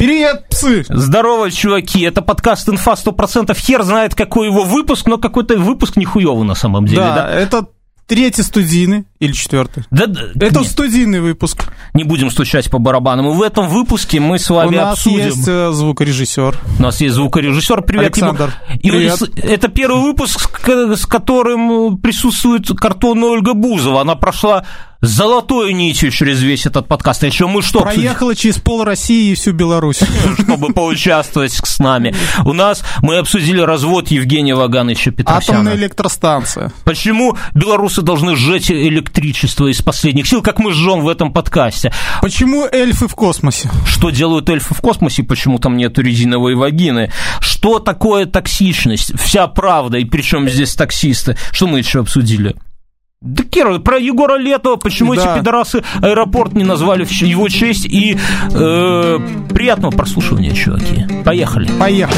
Привет, псы! Здорово, чуваки, это подкаст «Инфа 100%». Хер знает, какой его выпуск, но какой-то выпуск нихуёвый на самом деле, Да, да? это третий студийный или четвертый. Да, Это не, студийный выпуск. не будем стучать по барабанам. И в этом выпуске мы с У вами нас обсудим. есть э, звукорежиссер. У нас есть звукорежиссер. Привет Александр. ему. Привет. это первый выпуск, с которым присутствует картонная Ольга Бузова. Она прошла золотой нитью через весь этот подкаст. А еще мы что? Проехала через пол России и всю Беларусь. чтобы поучаствовать с нами. У нас мы обсудили развод Евгения Вагановича Петросяна. Атомная электростанция. Почему белорусы должны сжечь электричество из последних сил, как мы жжем в этом подкасте? Почему эльфы в космосе? Что делают эльфы в космосе, почему там нет резиновой вагины? Что такое токсичность? Вся правда, и причем здесь таксисты? Что мы еще обсудили? Да, Кира, про Егора Летова, почему Да. эти пидорасы аэропорт не назвали в его честь, и э, приятного прослушивания, чуваки. Поехали. Поехали.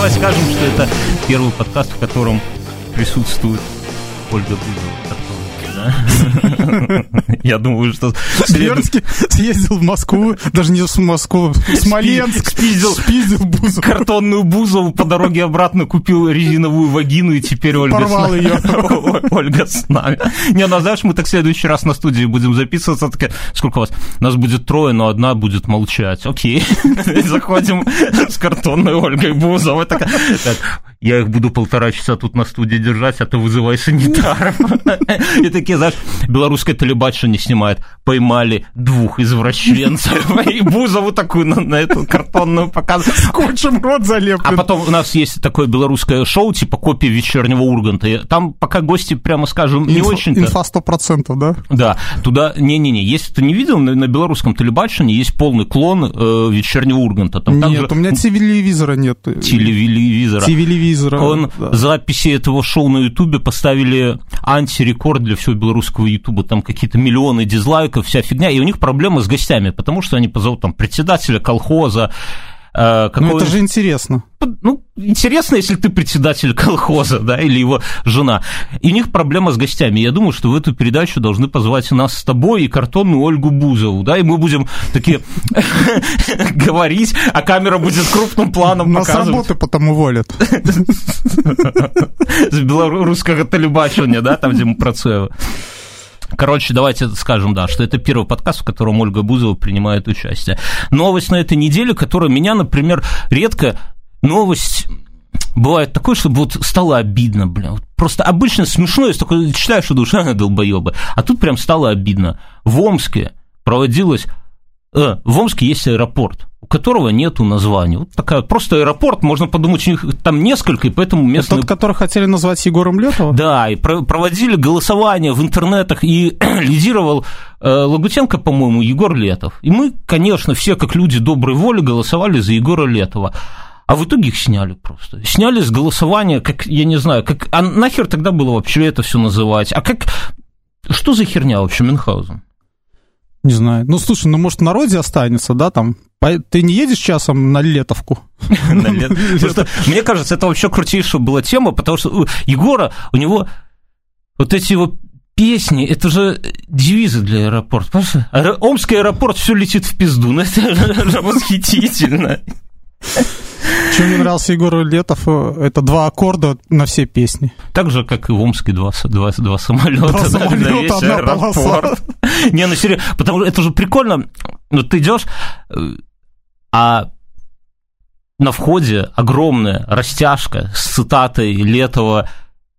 Давай скажем, что это первый подкаст, в котором присутствует Ольга Бузова. Да? Я думаю, что... Зеленский съездил в Москву, даже не в Москву, в Смоленск, Спиздил. спиздил Бузову, Картонную Бузову по дороге обратно купил резиновую вагину, и теперь Ольга порвал ее. Ольга с нами. Не, ну знаешь, мы так в следующий раз на студии будем записываться. Такая, сколько у вас? Нас будет трое, но одна будет молчать. Окей. Заходим с картонной Ольгой Бузовой. Такая, так, я их буду полтора часа тут на студии держать, а ты вызывай санитаров. И такие, знаешь, белорусское телебачение снимает. Поймали двух извращенцев. И Бузову такую на, эту картонную показывают. Скотчем рот А залеплен. потом у нас есть такое белорусское шоу, типа копия вечернего Урганта. И Там пока гости, прямо скажем, не очень-то... Инфа 100%, да? Да, туда... Не-не-не, если ты не видел, на, белорусском телебачении есть полный клон э, вечернего Урганта. Там Нет, также у меня телевизора нет. телевизора. Телевизора. Он да. записи этого шоу на Ютубе поставили антирекорд для всего белорусского Ютуба. Там какие-то миллионы дизлайков, вся фигня. И у них проблемы с гостями, потому что они позовут там председателя колхоза, э, Ну, это же интересно. ну, интересно, если ты председатель колхоза, да, или его жена. И у них проблема с гостями. Я думаю, что в эту передачу должны позвать нас с тобой и картонную Ольгу Бузову, да, и мы будем такие говорить, а камера будет крупным планом Нас работы потом уволят. с белорусского телебачения, да, там, где мы про Цоева. Короче, давайте скажем, да, что это первый подкаст, в котором Ольга Бузова принимает участие. Новость на этой неделе, которая меня, например, редко... Новость бывает такое, чтобы вот стало обидно, бля. Вот Просто обычно смешно, если такой читаешь и думаешь, а, долбоебы. А тут прям стало обидно. В Омске проводилась... э, в Омске есть аэропорт, которого нету названия. Вот такая просто аэропорт, можно подумать, у них там несколько, и поэтому Это местные Тот, который хотели назвать Егором Летовым? да, и про- проводили голосование в интернетах, и лидировал э, Лагутенко, по-моему, Егор Летов. И мы, конечно, все, как люди доброй воли, голосовали за Егора Летова. А в итоге их сняли просто. Сняли с голосования, как, я не знаю, как, а нахер тогда было вообще это все называть? А как, что за херня вообще Мюнхгаузен? Не знаю. Ну, слушай, ну, может, в народе останется, да, там? Ты не едешь часом на Летовку? Мне кажется, это вообще крутейшая была тема, потому что Егора, у него вот эти его песни, это же девизы для аэропорта. Понимаешь? Омский аэропорт, все летит в пизду. Ну, это же восхитительно. Чем мне нравился Егор Летов, э, это два аккорда на все песни. Так же, как и в Омске два, два, два самолета. Два самолета, одна полоса. Не, ну серьезно, потому что это же прикольно. Ну, ты идешь, э, а на входе огромная растяжка с цитатой Летова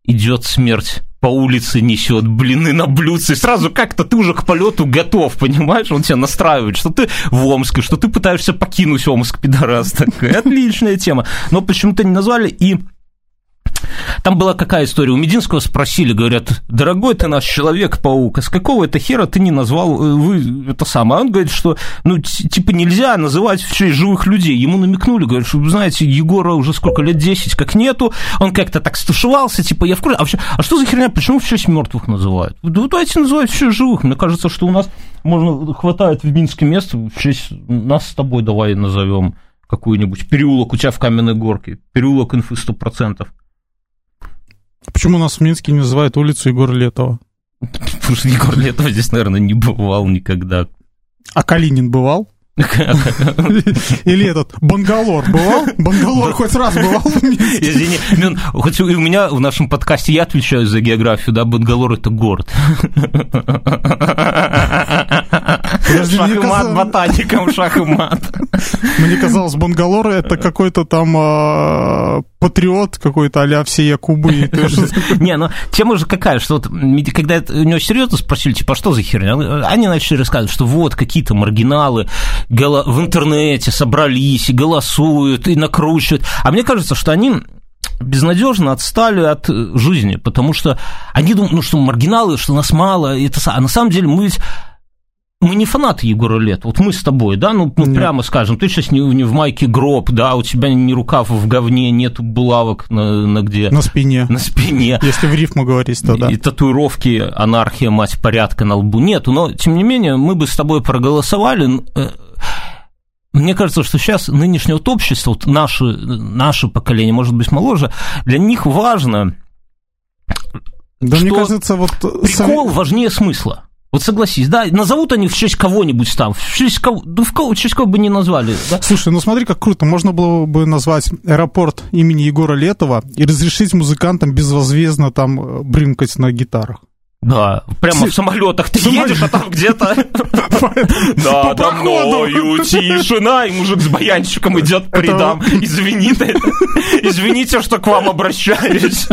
«Идет смерть по улице несет блины на блюдце. И сразу как-то ты уже к полету готов, понимаешь? Он тебя настраивает, что ты в Омске, что ты пытаешься покинуть Омск, пидорас. Такая отличная тема. Но почему-то не назвали, и там была какая история? У Мединского спросили, говорят, дорогой ты наш Человек-паук, а с какого это хера ты не назвал э, вы это самое? Он говорит, что, ну, типа, нельзя называть в честь живых людей. Ему намекнули, говорят, что, знаете, Егора уже сколько лет, 10 как нету, он как-то так стушевался, типа, я в курсе. А, вообще, а что за херня, почему в честь мертвых называют? Да давайте называть в честь живых. Мне кажется, что у нас можно, хватает в Минске места, в честь нас с тобой давай назовем какой-нибудь переулок у тебя в Каменной Горке, переулок инфы 100%. Почему нас в Минске не называют улицу Егора Летова? Потому что Егор Летов здесь, наверное, не бывал никогда. А Калинин бывал? Или этот, Бангалор бывал? Бангалор хоть раз бывал в Минске? Извини, Мин, хоть у меня в нашем подкасте я отвечаю за географию, да, Бангалор – это город. Подожди, Шах мне и мат казалось- ботаникам, шах и мат. Мне казалось, Бангалор это какой-то там а, патриот какой-то а-ля все Якубы. и то, что- Не, ну тема же какая, что вот когда у него серьезно спросили, типа, а что за херня? Они начали рассказывать, что вот какие-то маргиналы в интернете собрались и голосуют, и накручивают. А мне кажется, что они безнадежно отстали от э, жизни, потому что они думают, ну что маргиналы, что нас мало, это, а на самом деле мы ведь мы не фанаты Егора Лет, вот мы с тобой, да, ну, ну, Нет. прямо скажем, ты сейчас не, не в майке гроб, да, у тебя ни рукав в говне, нету булавок на, на где, На спине. на спине, Если в рифму говорить, то да. и татуировки анархия, мать порядка на лбу нету, но, тем не менее, мы бы с тобой проголосовали. э, Мне кажется, что сейчас нынешнее вот общество, вот наше, наше поколение, может быть, моложе, для них важно, Да мне что кажется, вот... прикол важнее смысла. Вот согласись, да, назовут они в честь кого-нибудь там, в честь кого, да в кого, в честь кого бы не назвали, да? Слушай, ну смотри, как круто. Можно было бы назвать аэропорт имени Егора Летова и разрешить музыкантам безвозмездно там э, брынкать на гитарах. Да, прямо в самолетах ты едешь, а там где-то По надо мною тишина, и мужик с баянщиком идет по рядам. Извините, извините, что к вам обращаюсь.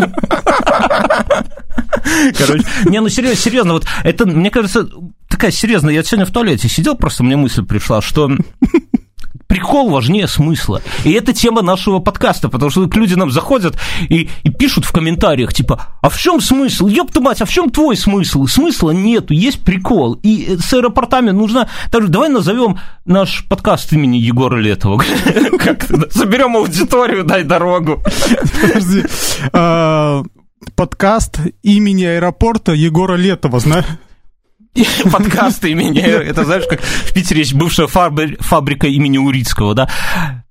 Короче, не, ну серьезно, серьезно, вот это, мне кажется, такая серьезная. Я сегодня в туалете сидел, просто мне мысль пришла, что прикол важнее смысла. И это тема нашего подкаста, потому что люди нам заходят и, и пишут в комментариях, типа, а в чем смысл? Ёб ты мать, а в чем твой смысл? Смысла нету, есть прикол. И с аэропортами нужно... Даже давай назовем наш подкаст имени Егора Летова. Как соберем аудиторию, дай дорогу. Подожди. А, Подкаст имени аэропорта Егора Летова, знаешь? Подкаст имени... Это знаешь, как в Питере есть бывшая фабри- фабрика имени Урицкого, да?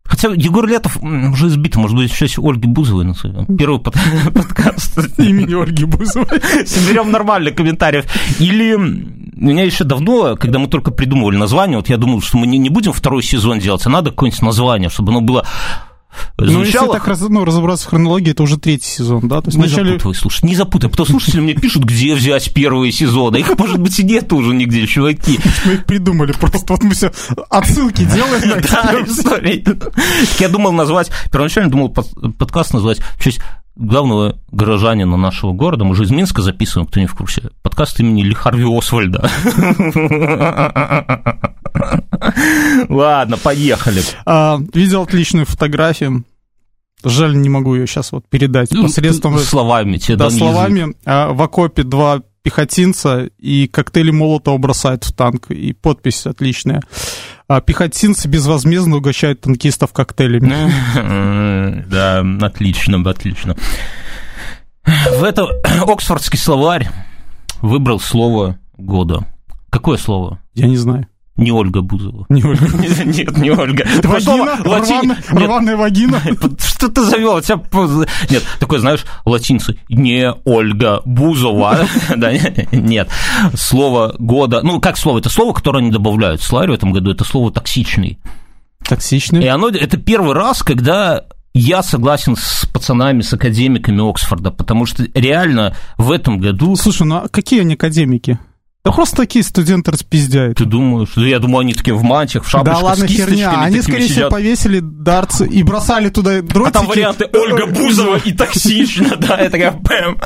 Хотя Егор Летов уже избит, может быть, честь Ольги Бузовой назовем. Первый под- подкаст. Имени Ольги Бузовой. Соберем нормально комментариев. Или меня еще давно, когда мы только придумывали название, вот я думал, что мы не, не будем второй сезон делать, а надо какое-нибудь название, чтобы оно было Ну, если звучало... так раз- ну, разобраться в хронологии, это уже третий сезон, да? То есть не вначале... запутывай, слушай, не запутай, потому что слушатели мне пишут, где взять первые сезоны. Их, может быть, и нет уже нигде, чуваки. Мы их придумали, просто вот мы все отсылки делаем. Да, история. Я думал назвать, первоначально думал под- подкаст назвать в честь главного горожанина нашего города. Мы же из Минска записываем, кто не в курсе. Подкаст имени Ли Харви Освальда. Ладно, поехали. А, Видел отличную фотографию. Жаль, не могу ее сейчас вот передать посредством... Словами тебе Да, словами. А, В окопе два пехотинца и коктейли Молотова бросают в танк. И подпись отличная. А, Пехотинцы безвозмездно угощают танкистов коктейлями. Да, отлично, отлично. В это Оксфордский словарь выбрал слово года. Какое слово? Я не знаю. Не Ольга Бузова. Не Ольга. Нет, не Ольга. Вагина? латини- Рваная- вагина? Что ты завел? Нет, такой, знаешь, латинцы. Не Ольга Бузова. Нет. Слово года. Ну, как слово? Это слово, которое они добавляют в словарь в этом году. Это слово токсичный. И Токсичный. оно, это первый раз, когда я согласен с пацанами, с академиками Оксфорда, потому что реально в этом году Слушай, ну а какие они академики? Да просто такие студенты распиздяют. ты думаешь, да я думаю, они такие в мантиях, в шапочках, Да ладно, с херня. Они, скорее всего, сидят. повесили дартс и бросали туда дротики. А там варианты Ольга Бузова и токсично, да, это такая пэм.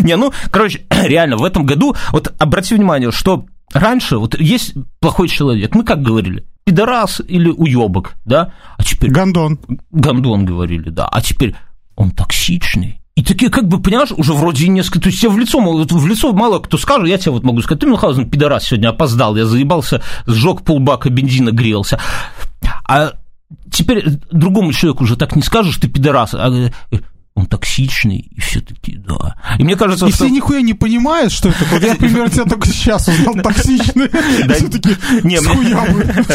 Не, ну, короче, реально, в этом году, вот обрати внимание, что раньше, вот есть плохой человек, мы как говорили, пидорас или уебок, да, а теперь Гондон. гандон говорили, да, а теперь он токсичный. И такие, как бы, понимаешь, уже вроде несколько... То есть тебе в лицо, вот в лицо мало кто скажет, я тебе вот могу сказать, ты, Мюнхгаузен, пидорас, сегодня опоздал, я заебался, сжег полбака бензина, грелся. А теперь другому человеку уже так не скажешь, ты пидорас, а э, он токсичный, и все таки да. И мне кажется, И что... все нихуя не понимают, что это. Вот я, например, тебя только сейчас узнал токсичный. Все-таки не, с хуя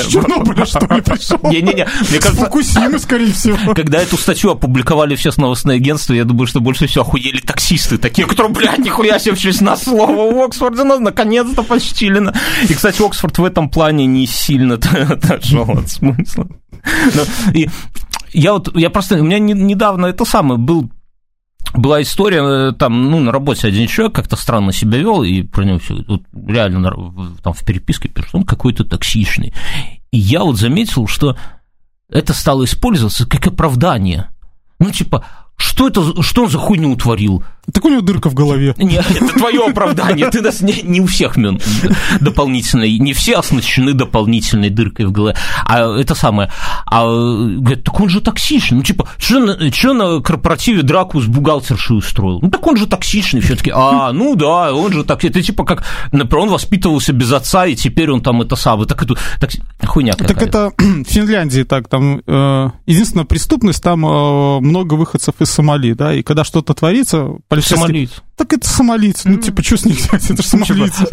Чернобыля, что ли, пришел? Не-не-не, мне кажется, Фукусимы, скорее всего. когда эту статью опубликовали все с новостные агентства, я думаю, что больше всего охуели таксисты, такие, которые, блядь, нихуя себе в честь нас слово в Оксфорде, нас наконец-то почтили. И, кстати, Оксфорд в этом плане не сильно отошел от смысла. Ну, И я вот, я просто, у меня не- недавно это самое был была история, э, там, ну, на работе один человек как-то странно себя вел, и про него все, вот, реально там в переписке пишут, он какой-то токсичный. И я вот заметил, что это стало использоваться как оправдание. Ну, типа, что это, что за хуйню утворил? Так у него дырка в голове. Нет, это твое оправдание. Ты нас не, не у всех мен дополнительной, не все оснащены дополнительной дыркой в голове. А это самое. А говорят, так он же токсичный. Ну, типа, что на, корпоративе драку с бухгалтершей устроил? Ну, так он же токсичный. Все таки а, ну да, он же токсичный. Это типа как, например, он воспитывался без отца, и теперь он там это самое. Так это так, хуйня Так какая-то. это в Финляндии так, там э, единственная преступность, там э, много выходцев из Сомали, да, и когда что-то творится, полицейские- Сомалиец. Так это сомалийцы, ну типа, что с них взять, это же сомалийцы.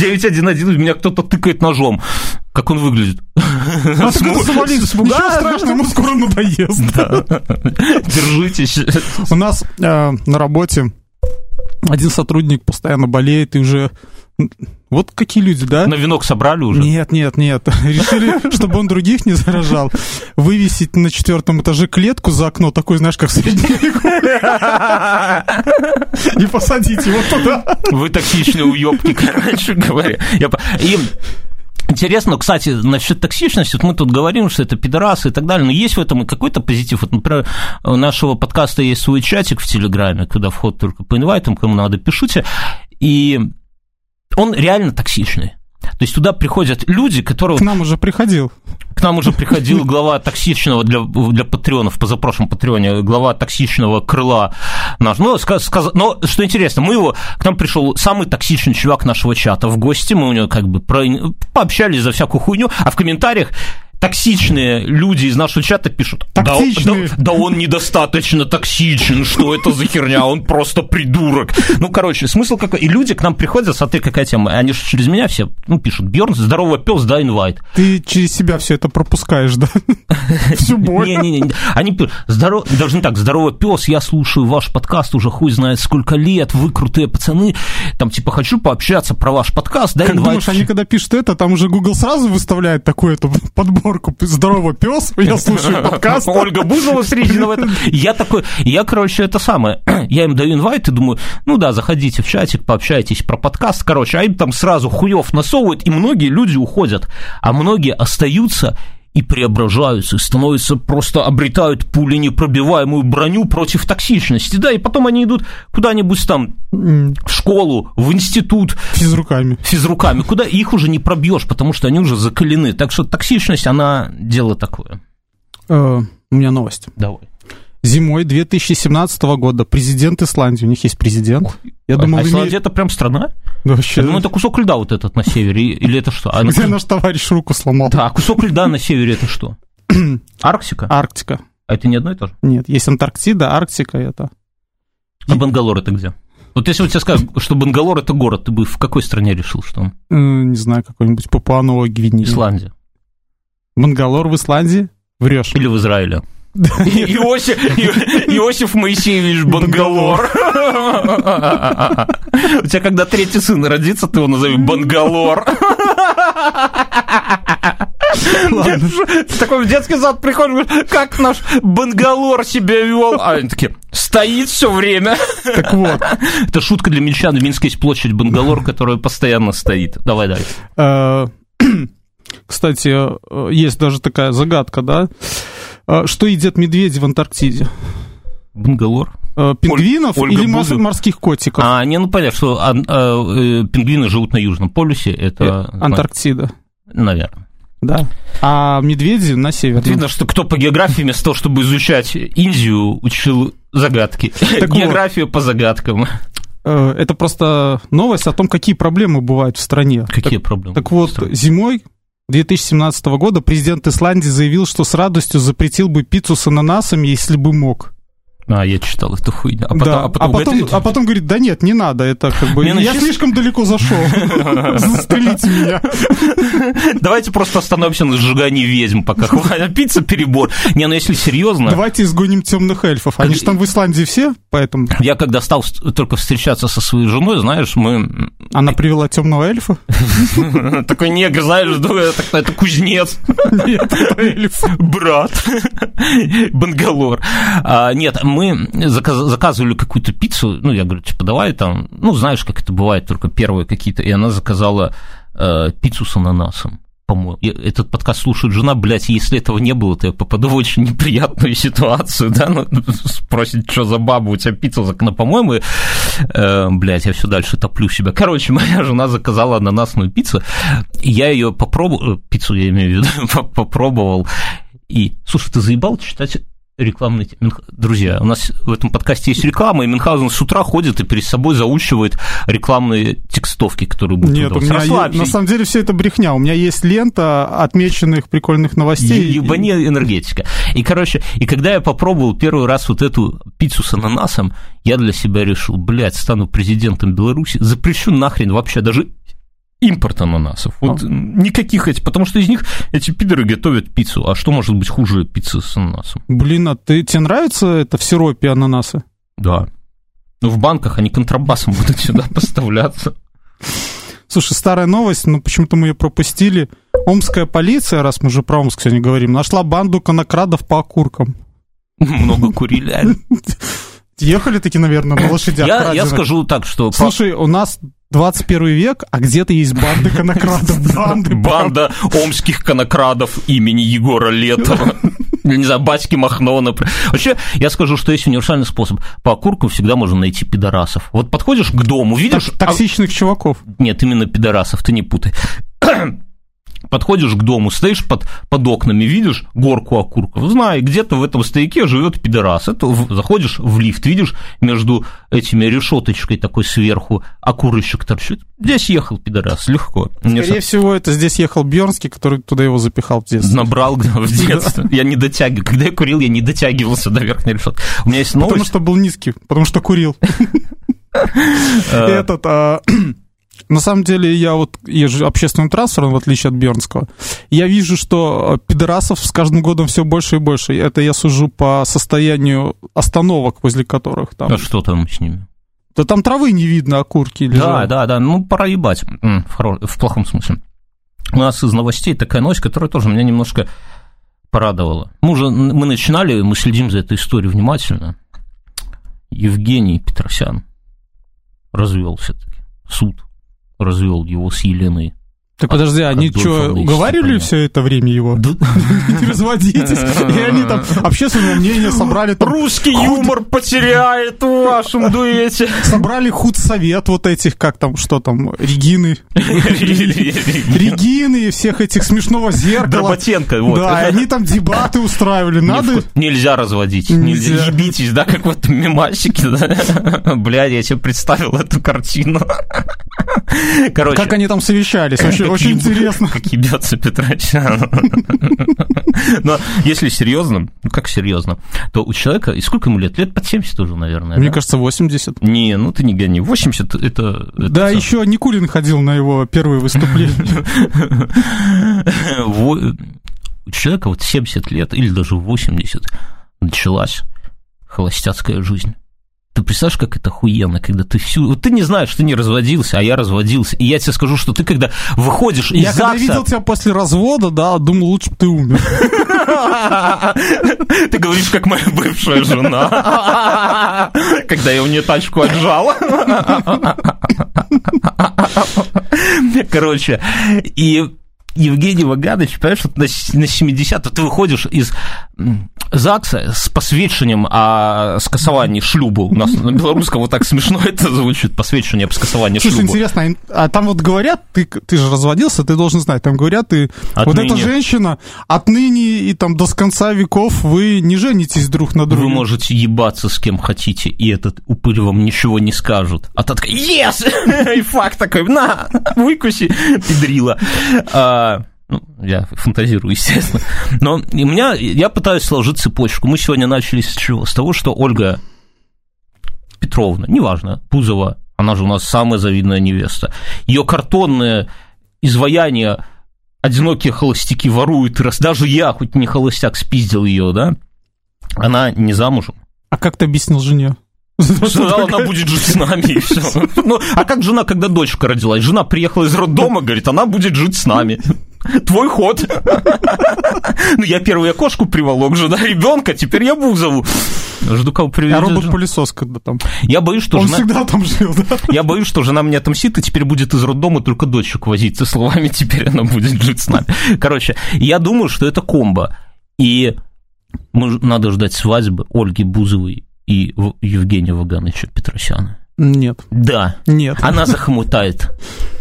911, меня кто-то тыкает ножом. Как он выглядит? А так это сомалийцы, ничего страшного, ему скоро надоест. Держитесь. У нас э, на работе один сотрудник постоянно болеет, и уже... Вот какие люди, да? На венок собрали уже? Нет, нет, нет. Решили, чтобы он других не заражал, вывесить на четвертом этаже клетку за окно, такой, знаешь, как в среднем веку, и посадить его туда. Вы токсичные уебки, короче говоря. И Интересно, кстати, насчет токсичности, вот мы тут говорим, что это пидорасы и так далее, но есть в этом и какой-то позитив. Вот, например, у нашего подкаста есть свой чатик в Телеграме, куда вход только по инвайтам, кому надо, пишите, и он реально токсичный. То есть туда приходят люди, которые... К нам уже приходил. К нам уже приходил глава токсичного для, для патреонов, позапрошлом патреоне, глава токсичного крыла наш. Ну, ска- сказ- но что интересно, мы его, к нам пришел самый токсичный чувак нашего чата в гости, мы у него как бы про, пообщались за всякую хуйню, а в комментариях токсичные люди из нашего чата пишут, да, да- да он недостаточно токсичен, что это за херня, он просто придурок. Ну, короче, смысл какой? И люди к нам приходят, смотри, какая тема, они же через меня все, ну, пишут, Бьерн, здорово, пес, да, инвайт. Ты через себя все это пропускаешь, да? Всю боль. Не-не-не, они пишут, здоров... должны так, здорово, пес, я слушаю ваш подкаст уже хуй знает сколько лет, вы крутые пацаны, там, типа, хочу пообщаться про ваш подкаст, да, Как инвайт. думаешь, они когда пишут это, там уже Google сразу выставляет такую эту подборку «Здорово, пес, я слушаю подкаст». Ольга Бузова этом. Я такой, я, короче, это самое, я им даю инвайт и думаю, ну да, заходите в чатик, пообщайтесь про подкаст, короче, а им там сразу хуев насовывают, и многие люди уходят, а многие остаются и преображаются, становятся, просто обретают пули непробиваемую броню против токсичности, да, и потом они идут куда-нибудь там в школу, в институт, Физруками. физруками, куда их уже не пробьешь, потому что они уже закалены. Так что токсичность, она дело такое. Э, У меня новость. Давай. Зимой 2017 года президент Исландии, у них есть президент. Я думал, а Исландия это прям страна? Да, вообще, Я думаю, это кусок льда вот этот на севере, или это что? А, где наш товарищ руку сломал. Да, а кусок льда на севере это что? Арктика? Арктика. А это не одно и то же? Нет, есть Антарктида, Арктика это. А Бангалор это где? Вот если у тебя скажут, что Бангалор это город, ты бы в какой стране решил, что он? э, не знаю, какой-нибудь Папуа-Новая Гвинея. Исландия. Бангалор в Исландии? Врешь. Или в Израиле? Иосиф, Иосиф Моисеевич Бангалор. У тебя когда третий сын родится, ты его назови Бангалор. Ты такой в детский сад приходишь, как наш Бангалор себя вел? А они такие, стоит все время. Так вот, Это шутка для минчан. В Минске есть площадь Бангалор, которая постоянно стоит. Давай дальше. э, кстати, э, есть даже такая загадка, да? Э, Что едят медведи в Антарктиде? Бангалор? Э, Пингвинов Ольга или Бузова. морских котиков? А, не, ну понятно, что а, а, пингвины живут на Южном полюсе, это, Э, Антарктида, наверное. да. А медведи на северном. Видно, что кто по географии вместо того, чтобы изучать Индию, учил загадки. Так вот. Географию по загадкам. Э, Это просто новость о том, какие проблемы бывают в стране. Какие Так, проблемы? так вот, зимой 2017 года президент Исландии заявил, что с радостью запретил бы пиццу с ананасами, если бы мог. А, я читал эту хуйню. А потом, да. а потом, а потом, это... а потом говорит, да нет, не надо, это как бы... Я слишком далеко зашел. Застрелите меня. Давайте просто остановимся на сжигании ведьм, пока пицца перебор. Не, ну если серьезно... Давайте изгоним темных эльфов. Они же там в Исландии все, поэтому... Я когда стал только встречаться со своей женой, знаешь, мы... Она привела темного эльфа? Такой негр, знаешь, это кузнец. Нет, это эльф. Брат. Бангалор. А, нет, мы заказывали какую-то пиццу, ну, я говорю, типа, давай там, ну, знаешь, как это бывает, только первые какие-то, и она заказала э, пиццу с ананасом по-моему. Этот подкаст слушает жена, блядь, если этого не было, то я попаду в очень неприятную ситуацию, да, ну, спросит, что за баба, у тебя пицца, ну, по-моему, э, блядь, я все дальше топлю себя. Короче, моя жена заказала ананасную пиццу, и я ее попробовал, э, пиццу я имею в виду, попробовал, и, слушай, ты заебал читать рекламный... Друзья, у нас в этом подкасте есть реклама, и Мюнхгаузен с утра ходит и перед собой заучивает рекламные текстовки, которые будут Нет, у меня есть, на самом деле все это брехня. У меня есть лента отмеченных прикольных новостей. Ебани и... энергетика. И, короче, и когда я попробовал первый раз вот эту пиццу с ананасом, я для себя решил, блядь, стану президентом Беларуси, запрещу нахрен вообще даже импорт ананасов. Вот а? никаких этих, потому что из них эти пидоры готовят пиццу. А что может быть хуже пиццы с ананасом? Блин, а ты, тебе нравится это в сиропе ананасы? Да. Ну, в банках они контрабасом будут сюда поставляться. Слушай, старая новость, но почему-то мы ее пропустили. Омская полиция, раз мы уже про Омск сегодня говорим, нашла банду конокрадов по окуркам. Много курили. Ехали таки, наверное, на лошадях. Я, я скажу так, что... Слушай, у нас 21 век, а где-то есть банды конокрадов. Банды, Банда омских конокрадов имени Егора Летова. Не знаю, батьки Махнова, например. Вообще, я скажу, что есть универсальный способ. По окурку всегда можно найти пидорасов. Вот подходишь к дому, видишь... Токсичных а... чуваков. Нет, именно пидорасов, ты не путай подходишь к дому, стоишь под, под окнами, видишь горку окурков, знай, где-то в этом стояке живет пидорас. Это заходишь в лифт, видишь, между этими решеточкой такой сверху окурочек торчит. Здесь ехал пидорас, легко. Скорее Мне всего, это здесь ехал Бьернский, который туда его запихал в детстве. Набрал в детстве. Я не дотягивал. Когда я курил, я не дотягивался до верхней решетки. У меня есть новость. Потому что был низкий, потому что курил. Э. Этот, а, на самом деле, я вот езжу общественным транспортом, в отличие от Бернского. Я вижу, что э, пидорасов с каждым годом все больше и больше. Это я сужу по состоянию остановок, возле которых там... А что там с ними? Да там травы не видно, окурки лежат. Да, да, да, ну пора ебать, в, хоро... в плохом смысле. У нас из новостей такая новость, которая тоже меня немножко порадовала. Мы уже мы начинали, мы следим за этой историей внимательно. Евгений Петросян развелся таки. Суд развел его с Еленой. Так подожди, они что, уговаривали все это время его? Не разводитесь. И они там общественное мнение собрали. Русский юмор потеряет в вашем дуэте. Собрали худсовет вот этих, как там, что там, Регины. Регины, всех этих смешного зеркала. Дроботенко, вот. Да, они там дебаты устраивали. Надо... Нельзя разводить. Нельзя. Ебитесь, да, как в этом мемасике. Блядь, я себе представил эту картину. Короче. Как они там совещались? Очень, очень интересно. Как ебется Петрочан. Но если серьезно, ну как серьезно, то у человека, и сколько ему лет? Лет под 70 уже, наверное. Мне да? кажется, 80. Не, ну ты не гони. 80 это... это да, это еще Никулин ходил на его первое выступление. У человека вот 70 лет или даже 80 началась холостяцкая жизнь. Ты представляешь, как это охуенно, когда ты всю... Вот ты не знаешь, ты не разводился, а я разводился. И я тебе скажу, что ты когда выходишь из Я когда видел тебя после развода, да, думал, лучше бы ты умер. Ты говоришь, как моя бывшая жена, когда я у нее тачку отжал. Короче, и Евгений Ваганович, понимаешь, вот на, на 70 ты выходишь из ЗАГСа с посвящением о скасовании шлюбу. У нас на белорусском вот так смешно это звучит, посвящение об скасовании Слушай, шлюбу. интересно, а там вот говорят, ты, ты же разводился, ты должен знать, там говорят, ты, отныне. вот эта женщина, отныне и там до конца веков вы не женитесь друг на друге. Вы можете ебаться с кем хотите, и этот упырь вам ничего не скажет. А та такая, yes! И факт такой, на, выкуси, педрила. А, Ну, я фантазирую, естественно. Но у меня, я пытаюсь сложить цепочку. Мы сегодня начали с чего? С того, что Ольга Петровна, неважно, Пузова, она же у нас самая завидная невеста, ее картонное изваяние одинокие холостяки воруют, раз даже я, хоть не холостяк, спиздил ее, да, она не замужем. А как ты объяснил жене? Сказала, она будет жить с нами, и все. Ну, а как жена, когда дочка родилась? Жена приехала из роддома, говорит, она будет жить с нами. Твой ход. Ну, я первую окошку приволок, жена ребенка, теперь я Бузову. Жду, кого приведет. А робот-пылесос когда там? Я боюсь, что Он жена... всегда там жил, да? Я боюсь, что жена меня отомстит, и теперь будет из роддома только дочек возить со словами «теперь она будет жить с нами». Короче, я думаю, что это комбо. И надо ждать свадьбы Ольги Бузовой и Евгения Вагановича Петросяна. Нет. Да. Нет. Она захомутает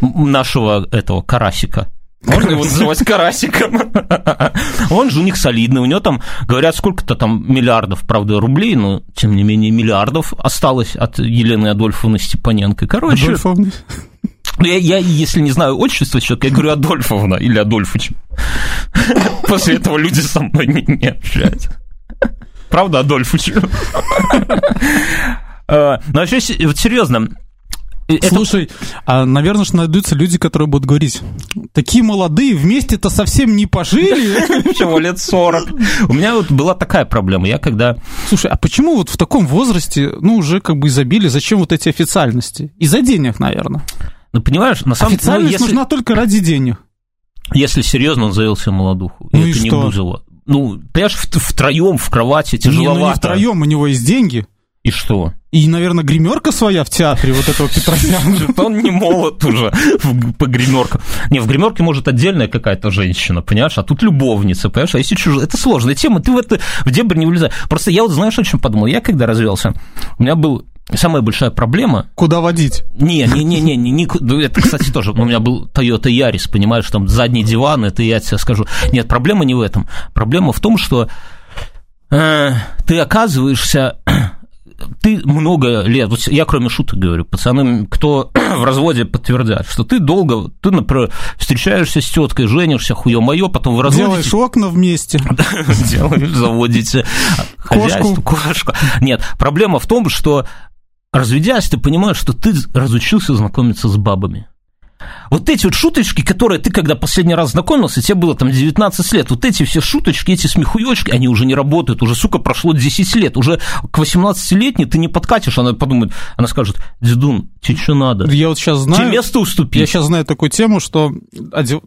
нашего этого карасика. Можно его называть карасиком. Он же у них солидный, у него там, говорят, сколько-то там миллиардов, правда, рублей, но, тем не менее, миллиардов осталось от Елены Адольфовны Степаненко. Короче... Адольфовны? Я, я, если не знаю отчество человека, я говорю Адольфовна или Адольфович. После этого люди со мной не, не общаются. Правда, Адольфович? Э, ну, вообще, вот серьезно, это... Слушай, а, наверное, что найдутся люди, которые будут говорить, такие молодые, вместе-то совсем не пожили. Всего лет 40. У меня вот была такая проблема, я когда... Слушай, а почему вот в таком возрасте, ну, уже как бы изобилие, зачем вот эти официальности? Из-за денег, наверное. Ну, понимаешь, на самом деле... Официальность если... нужна только ради денег. Если серьезно, он завел себе молодуху. Ну и, это и не что? Бузова. Ну, понимаешь, втроем в кровати тяжеловато. Не, ну не втроем, у него есть деньги. И что? И, наверное, гримерка своя в театре вот этого Петросяна. Он не молод уже по гримеркам. Не, в гримерке может отдельная какая-то женщина, понимаешь, а тут любовница, понимаешь, а если чужая, это сложная тема, ты в это в дебри не влезай. Просто я вот знаешь, о чем подумал? Я когда развелся, у меня был Самая большая проблема... Куда водить? Не, не, не, не, не, не ну, это, кстати, тоже, у меня был Toyota Yaris, понимаешь, там задний диван, это я тебе скажу. Нет, проблема не в этом. Проблема в том, что э, ты оказываешься ты много лет, вот я кроме шуток говорю, пацаны, кто в разводе подтвердят, что ты долго, ты, например, встречаешься с теткой, женишься, хуе мое, потом в разводе... Делаешь окна вместе. Делаешь, заводите хозяйство, кошку. Нет, проблема в том, что разведясь, ты понимаешь, что ты разучился знакомиться с бабами. Вот эти вот шуточки, которые ты, когда последний раз знакомился, тебе было там 19 лет, вот эти все шуточки, эти смехуёчки, они уже не работают, уже, сука, прошло 10 лет, уже к 18-летней ты не подкатишь, она подумает, она скажет, Дедун, тебе что надо? Я вот сейчас знаю... Тебе место уступить. Я сейчас знаю такую тему, что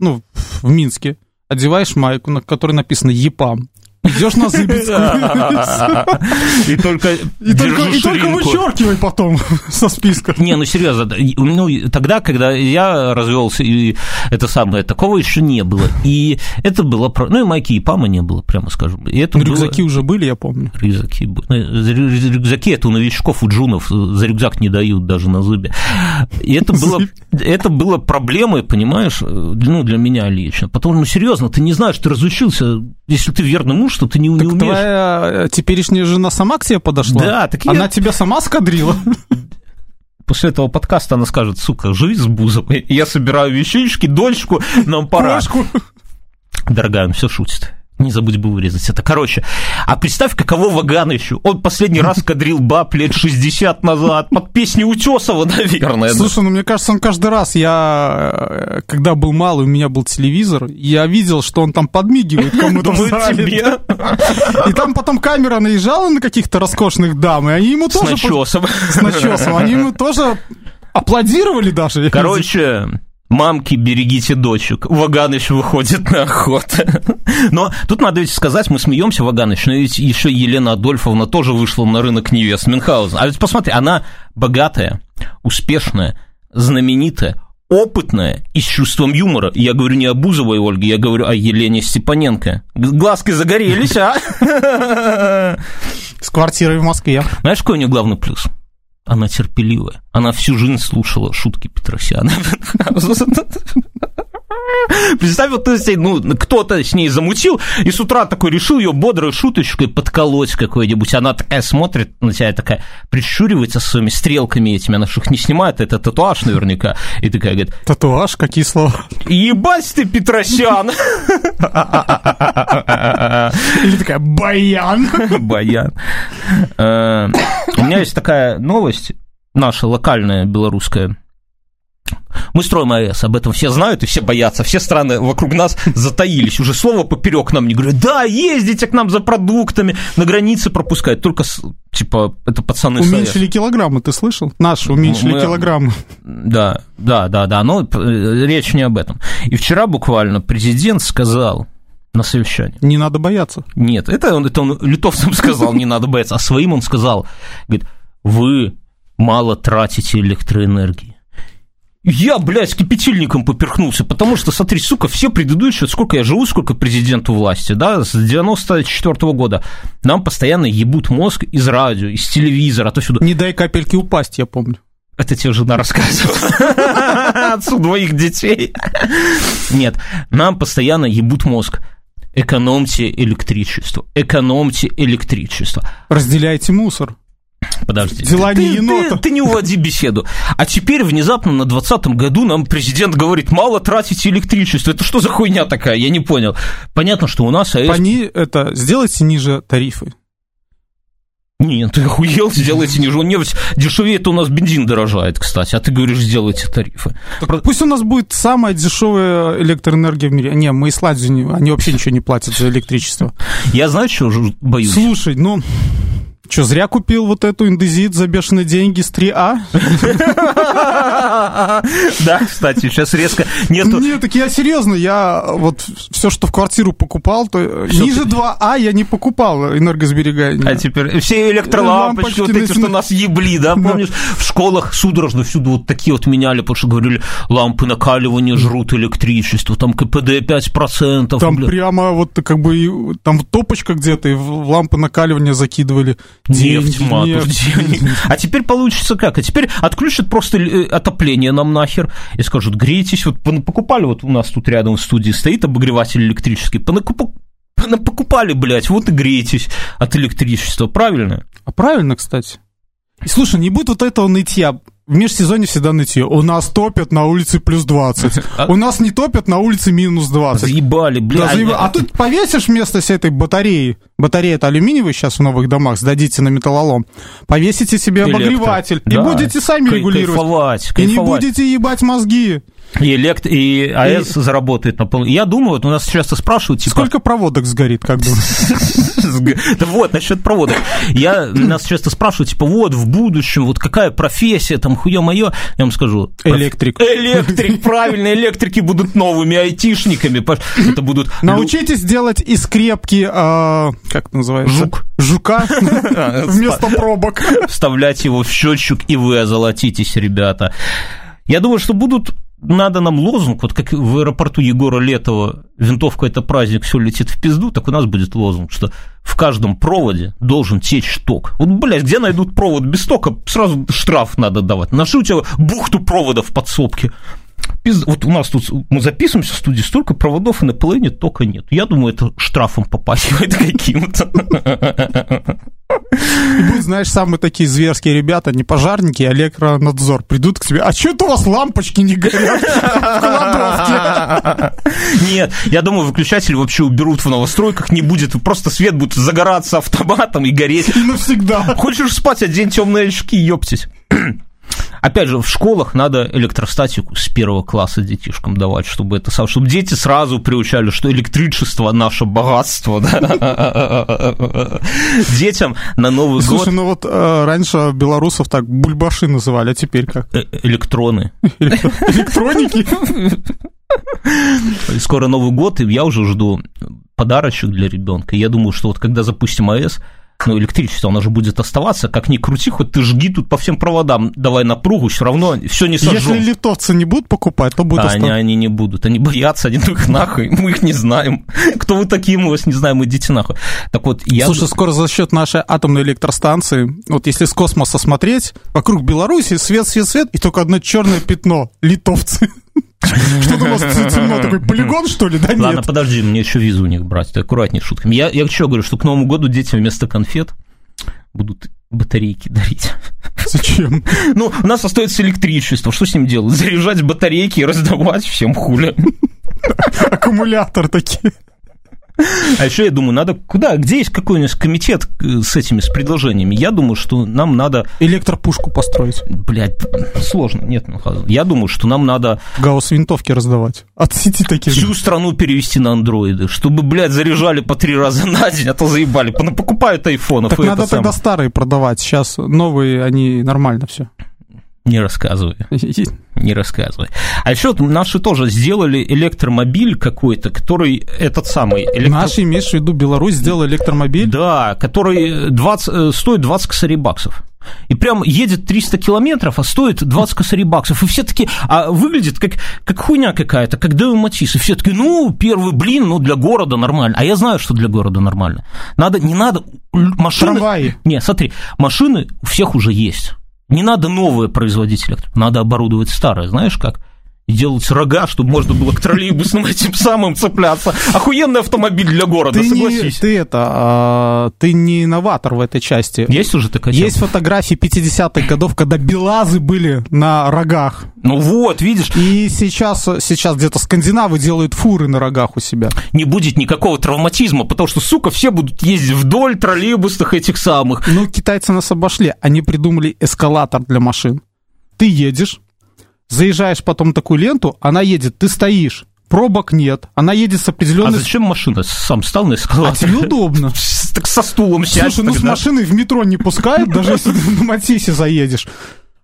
ну, в Минске одеваешь майку, на которой написано «ЕПАМ», Идешь на Зыбецкую. И только и только, вычеркивай потом со списка. Не, ну серьезно, ну тогда, когда я развелся, и это самое, такого еще не было. И это было, ну и майки и пама не было, прямо скажем. И это рюкзаки уже были, я помню. Рюкзаки были. Ну, рюкзаки это у новичков, у джунов за рюкзак не дают даже на зубе. И это было, это было проблемой, понимаешь, ну для меня лично. Потому ну серьезно, ты не знаешь, ты разучился, если ты верный муж, что ты не, так не умеешь. твоя э, теперешняя жена сама к тебе подошла? Да, так Она я... тебя сама скадрила? После этого подкаста она скажет, сука, живи с Бузовой. Я собираю вещички, дочку, нам пора. Кошку. Дорогая, он все шутит. Не забудь бы вырезать это. Короче, а представь, каково Вагановичу. Он последний раз кадрил баб лет 60 назад под песню Утесова, наверное. Слушай, ну мне кажется, он каждый раз, я, э, когда был малый, у меня был телевизор, я видел, что он там подмигивает кому-то в зале. И там потом камера наезжала на каких-то роскошных дам, и они ему тоже... С начесом. С начесом. Они ему тоже аплодировали даже. Короче, Мамки, берегите дочек. Ваганыч выходит на охоту. Но тут надо ведь сказать, мы смеемся, Ваганыч, но ведь еще Елена Адольфовна тоже вышла на рынок невест Мюнхгаузен. А ведь посмотри, она богатая, успешная, знаменитая, опытная и с чувством юмора. Я говорю не о Бузовой Ольге, я говорю о Елене Степаненко. Глазки загорелись, а? С квартирой в Москве. Знаешь, какой у нее главный плюс? Она терпеливая. Она всю жизнь слушала шутки Петросяна. Представь, вот ты, ну, кто-то с ней замутил, и с утра такой решил ее бодрой шуточкой подколоть какой-нибудь. Она такая смотрит на тебя, такая прищуривается своими стрелками этими, она же их не снимает, это татуаж наверняка. И такая говорит... Татуаж? Какие слова? Ебать ты, Петросян! Или такая, баян! Баян. Э, у меня есть такая новость, наша локальная белорусская, мы строим АЭС, об этом все знают и все боятся. Все страны вокруг нас затаились. Уже слово поперек нам не говорят. Да, ездите к нам за продуктами, на границе пропускают. Только, типа, это пацаны Уменьшили килограммы, ты слышал? Наши уменьшили Мы... килограммы. Да, да, да, да, но э, речь не об этом. И вчера буквально президент сказал, на совещании. Не надо бояться. Нет, это он, это он литовцам сказал, не надо бояться, а своим он сказал, говорит, вы мало тратите электроэнергии я, блядь, кипятильником поперхнулся, потому что, смотри, сука, все предыдущие, сколько я живу, сколько президенту власти, да, с 94 -го года, нам постоянно ебут мозг из радио, из телевизора, то сюда. Не дай капельки упасть, я помню. Это тебе жена рассказывала. Отцу двоих детей. Нет, нам постоянно ебут мозг. Экономьте электричество. Экономьте электричество. Разделяйте мусор. Подожди. Дела не енота. Ты, ты не уводи беседу. А теперь внезапно на 2020 году нам президент говорит, мало тратите электричество. Это что за хуйня такая? Я не понял. Понятно, что у нас АЭС... Они это, сделайте ниже тарифы. Нет, ты охуел, сделайте ниже. Нефть дешевеет, у нас бензин дорожает, кстати, а ты говоришь, сделайте тарифы. Так пусть у нас будет самая дешевая электроэнергия в мире. Не, мы Исландию, они вообще ничего не платят за электричество. Я знаю, что боюсь. Слушай, ну... Что, зря купил вот эту индезит за бешеные деньги с 3А? Да, кстати, сейчас резко нету... Нет, так я серьезно, я вот все, что в квартиру покупал, то ниже 2А я не покупал энергосберегание. А теперь все электролампочки, вот эти, что нас ебли, да, помнишь? В школах судорожно всюду вот такие вот меняли, потому что говорили, лампы накаливания жрут электричество, там КПД 5%. Там прямо вот как бы, там топочка где-то, и в лампы накаливания закидывали. Нефть, матушки. А теперь получится как? А теперь отключат просто э, отопление нам нахер и скажут, грейтесь. Вот покупали, вот у нас тут рядом в студии стоит обогреватель электрический, покупали, блядь, вот и грейтесь от электричества, правильно? А правильно, кстати. И слушай, не будет вот этого нытья в межсезонье всегда нытье. У нас топят на улице плюс 20. А у нас не топят на улице минус 20. Заебали, блядь. Да, заебали. А тут повесишь вместо этой батареи, батарея это алюминиевая сейчас в новых домах, сдадите на металлолом, повесите себе обогреватель, Электро. и да. будете сами Кай- регулировать. Кайфовать, кайфовать. И не будете ебать мозги. И, элект... и АЭС и... заработает на пол. Я думаю, вот у нас часто спрашивают, типа... Сколько проводок сгорит, как думаешь? Да вот, насчет проводок. Я, нас часто спрашивают, типа, вот, в будущем, вот какая профессия, там, хуе мое, я вам скажу... Электрик. Электрик, правильно, электрики будут новыми айтишниками. Это будут... Научитесь делать из скрепки, а, как называется? Жук. Жука вместо пробок. Вставлять его в счетчик, и вы озолотитесь, ребята. Я думаю, что будут надо нам лозунг, вот как в аэропорту Егора Летова винтовка – это праздник, все летит в пизду, так у нас будет лозунг, что в каждом проводе должен течь ток. Вот, блядь, где найдут провод без тока, сразу штраф надо давать. Нашли у тебя бухту проводов в подсобке. Пиз... Вот у нас тут, мы записываемся в студии, столько проводов, и на половине тока нет. Я думаю, это штрафом попахивает каким-то. И будут, знаешь, самые такие зверские ребята, не пожарники, а электронадзор, придут к тебе, а что это у вас лампочки не горят? Нет, я думаю, выключатель вообще уберут в новостройках, не будет, просто свет будет загораться автоматом и гореть. Навсегда. Хочешь спать, одень темные очки, ёптись. Опять же, в школах надо электростатику с первого класса детишкам давать, чтобы это чтобы дети сразу приучали, что электричество наше богатство. Детям на Новый год. Слушай, ну вот э, раньше белорусов так бульбаши называли, а теперь как? Э электроны. Электроники. Скоро Новый год, и я уже жду подарочек для ребенка. Я думаю, что вот когда запустим АЭС, ну, электричество, оно же будет оставаться, как ни крути, хоть ты жги тут по всем проводам, давай напругу, все равно все не сожжем. Если литовцы не будут покупать, то будут а они, они не будут, они боятся, они ну их нахуй, мы их не знаем. Кто вы такие, мы вас не знаем, идите нахуй. Так вот, я... Слушай, скоро за счет нашей атомной электростанции, вот если с космоса смотреть, вокруг Беларуси свет, свет, свет, и только одно черное пятно, литовцы. Что-то у нас темно, такой полигон, что ли? Да нет. Ладно, подожди, мне еще визу у них брать, ты аккуратнее с шутками. Я, я что говорю, что к Новому году детям вместо конфет будут батарейки дарить. Зачем? Ну, у нас остается электричество, что с ним делать? Заряжать батарейки и раздавать всем хуля. Аккумулятор такие. А еще я думаю, надо куда? Где есть какой-нибудь комитет э, с этими, с предложениями? Я думаю, что нам надо... Электропушку построить. Блядь, сложно. Нет, ну, я думаю, что нам надо... Гаусс винтовки раздавать. От сети такие. Всю страну перевести на андроиды, чтобы, блядь, заряжали по три раза на день, а то заебали. Ну, покупают айфонов. Так надо тогда старые продавать. Сейчас новые, они нормально все. Не рассказывай. Не рассказывай. А еще наши тоже сделали электромобиль какой-то, который этот самый... Электро... Наши, имеешь в виду, Беларусь сделала электромобиль? Да, который 20, э, стоит 20 косарей баксов. И прям едет 300 километров, а стоит 20 косарей баксов. И все таки а выглядит как, как хуйня какая-то, как Део Матис. И все таки ну, первый блин, ну, для города нормально. А я знаю, что для города нормально. Надо, не надо... Машины... Трамваи. Не, смотри, машины у всех уже есть. Не надо новое производить электро, надо оборудовать старое. Знаешь как? И делать рога, чтобы можно было к троллейбусным этим самым цепляться. Охуенный автомобиль для города, ты согласись. Не, ты это, а, ты не инноватор в этой части. Есть уже такая Есть фотографии 50-х годов, когда белазы были на рогах. Ну вот, видишь. И сейчас, сейчас где-то скандинавы делают фуры на рогах у себя. Не будет никакого травматизма, потому что, сука, все будут ездить вдоль троллейбусных этих самых. Ну, китайцы нас обошли. Они придумали эскалатор для машин. Ты едешь, заезжаешь потом на такую ленту, она едет, ты стоишь, пробок нет, она едет с определенной... А зачем машина? Сам стал на эскалатор? А тебе удобно. Так со стулом сядь. Слушай, ну с машиной в метро не пускают, даже если ты на Матисе заедешь.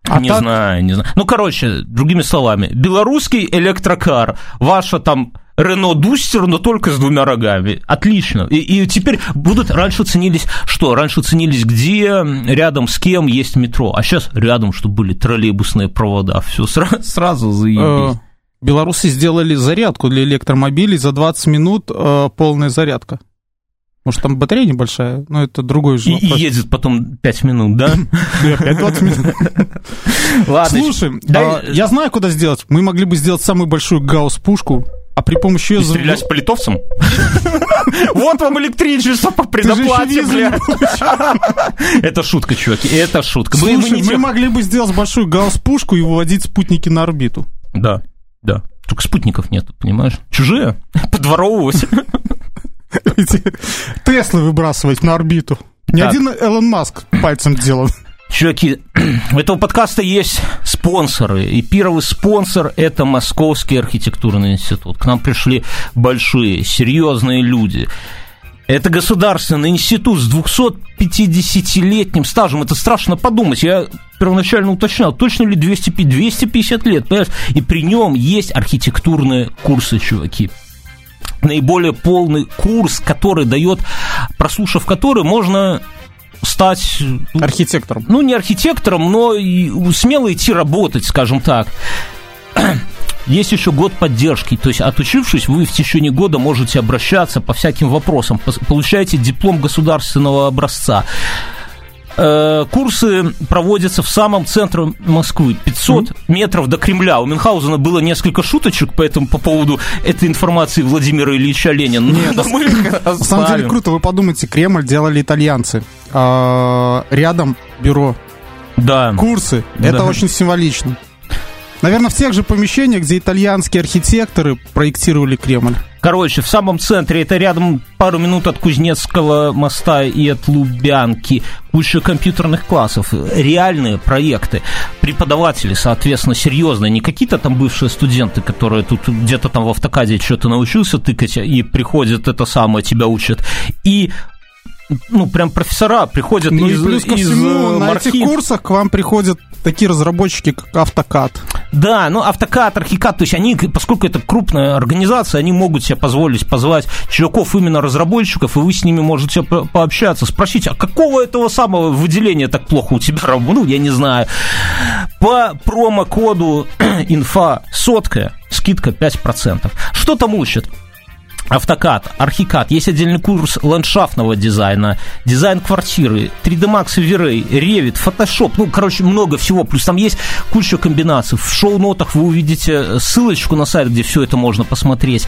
А не так... знаю, не знаю. Ну, короче, другими словами, белорусский электрокар, ваша там Рено Дустер, но только с двумя рогами. Отлично. И, и теперь будут... Раньше ценились... Что? Раньше ценились, где, рядом с кем есть метро. А сейчас рядом, чтобы были троллейбусные провода. Все сразу, сразу заебись. Э, белорусы сделали зарядку для электромобилей за 20 минут э, полная зарядка. Может, там батарея небольшая, но это другой же И, и едет потом 5 минут, да? Да, 5-20 минут. Ладно. Слушай, а, я знаю, куда сделать. Мы могли бы сделать самую большую гаусс-пушку, а при помощи ее... стрелять по литовцам? Вот вам электричество по предоплате, бля. Это шутка, чуваки, это шутка. Слушай, мы могли бы сделать большую гаусс-пушку и выводить спутники на орбиту. Да, да. Только спутников нет, понимаешь? Чужие. Подворовывать. Теслы выбрасывать на орбиту. Ни один Элон Маск пальцем делал. Чуваки, у этого подкаста есть спонсоры, и первый спонсор – это Московский архитектурный институт. К нам пришли большие, серьезные люди. Это государственный институт с 250-летним стажем. Это страшно подумать. Я первоначально уточнял, точно ли 200, 250 лет, понимаешь? И при нем есть архитектурные курсы, чуваки наиболее полный курс, который дает, прослушав который, можно стать... Ну, архитектором. Ну, не архитектором, но смело идти работать, скажем так. Есть еще год поддержки, то есть отучившись, вы в течение года можете обращаться по всяким вопросам, получаете диплом государственного образца. Э, курсы проводятся в самом центре Москвы, 500 mm-hmm. метров до Кремля. У Мюнхгаузена было несколько шуточек по, этому, по поводу этой информации Владимира Ильича Ленина. Нет, на самом деле круто. Вы подумайте, Кремль делали итальянцы. А, рядом бюро. Да. Курсы. Это очень символично. Наверное, в тех же помещениях, где итальянские архитекторы проектировали Кремль. Короче, в самом центре, это рядом пару минут от Кузнецкого моста и от Лубянки, куча компьютерных классов, реальные проекты, преподаватели, соответственно, серьезные, не какие-то там бывшие студенты, которые тут где-то там в автокаде что-то научился тыкать, и приходят это самое, тебя учат, и ну, прям профессора приходят ну, из, и плюс ко из всему, на этих курсах к вам приходят такие разработчики, как Автокад. Да, ну Автокад, Архикад, то есть они, поскольку это крупная организация, они могут себе позволить позвать чуваков именно разработчиков, и вы с ними можете по пообщаться, спросить, а какого этого самого выделения так плохо у тебя работает? Ну, я не знаю. По промокоду инфа сотка, скидка 5%. Что там учат? Автокад, Архикад, есть отдельный курс ландшафтного дизайна, дизайн квартиры, 3D Max, V-Ray, Revit, Photoshop, ну, короче, много всего, плюс там есть куча комбинаций. В шоу-нотах вы увидите ссылочку на сайт, где все это можно посмотреть.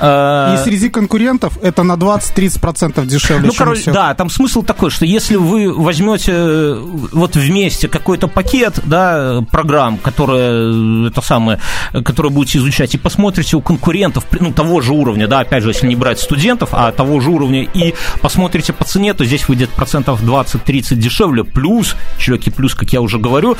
И среди конкурентов это на 20-30% дешевле, Ну, короче, все. да, там смысл такой, что если вы возьмете э, вот вместе какой-то пакет, да, программ, которые, это самое, которые будете изучать, и посмотрите у конкурентов, ну, того же уровня, да, опять опять же, если не брать студентов, а того же уровня, и посмотрите по цене, то здесь выйдет процентов 20-30 дешевле, плюс, чуваки, плюс, как я уже говорю,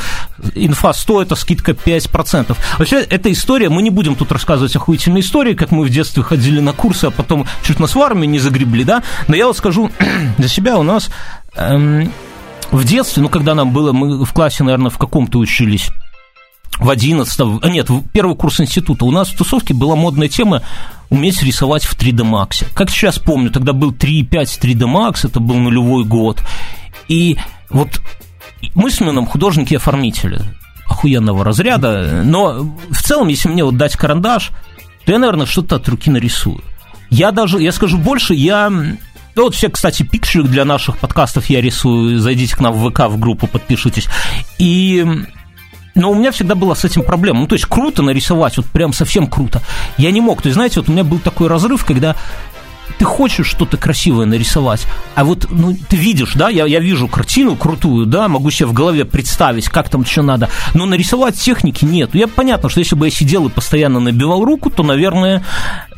инфа 100, это скидка 5%. Вообще, эта история, мы не будем тут рассказывать охуительные истории, как мы в детстве ходили на курсы, а потом чуть нас в армию не загребли, да, но я вот скажу для себя, у нас эм, в детстве, ну, когда нам было, мы в классе, наверное, в каком-то учились, в 11 а нет, в первый курс института, у нас в тусовке была модная тема уметь рисовать в 3D Max. Как сейчас помню, тогда был 3.5 3D Max, это был нулевой год. И вот мы с Мином художники оформители охуенного разряда, но в целом, если мне вот дать карандаш, то я, наверное, что-то от руки нарисую. Я даже, я скажу больше, я ну, вот все, кстати, пикчеры для наших подкастов я рисую. Зайдите к нам в ВК, в группу, подпишитесь. И но у меня всегда была с этим проблема. Ну, то есть круто нарисовать, вот прям совсем круто. Я не мог. То есть, знаете, вот у меня был такой разрыв, когда ты хочешь что-то красивое нарисовать, а вот ну, ты видишь, да, я, я вижу картину крутую, да, могу себе в голове представить, как там что надо, но нарисовать техники нет. Я понятно, что если бы я сидел и постоянно набивал руку, то, наверное,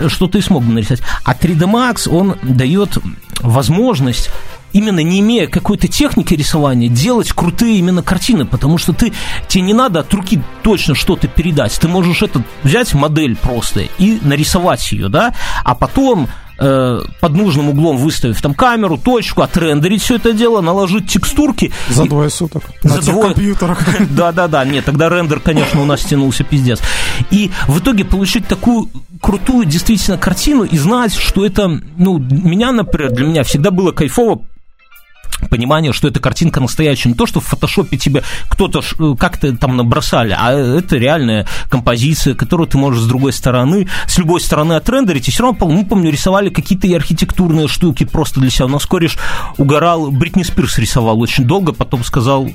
что-то и смог бы нарисовать. А 3D Max, он дает возможность именно не имея какой-то техники рисования, делать крутые именно картины, потому что ты, тебе не надо от руки точно что-то передать. Ты можешь это взять модель просто и нарисовать ее, да, а потом э, под нужным углом выставив там камеру, точку, отрендерить все это дело, наложить текстурки. За двое суток. За на двое... компьютерах. Да-да-да, нет, тогда рендер, конечно, у нас тянулся пиздец. И в итоге получить такую крутую действительно картину и знать, что это, ну, меня, например, для меня всегда было кайфово понимание, что эта картинка настоящая. Не то, что в фотошопе тебе кто-то э, как-то там набросали, а это реальная композиция, которую ты можешь с другой стороны, с любой стороны отрендерить. И все равно, мы, помню, рисовали какие-то архитектурные штуки просто для себя. У нас кореш угорал, Бритни Спирс рисовал очень долго, потом сказал,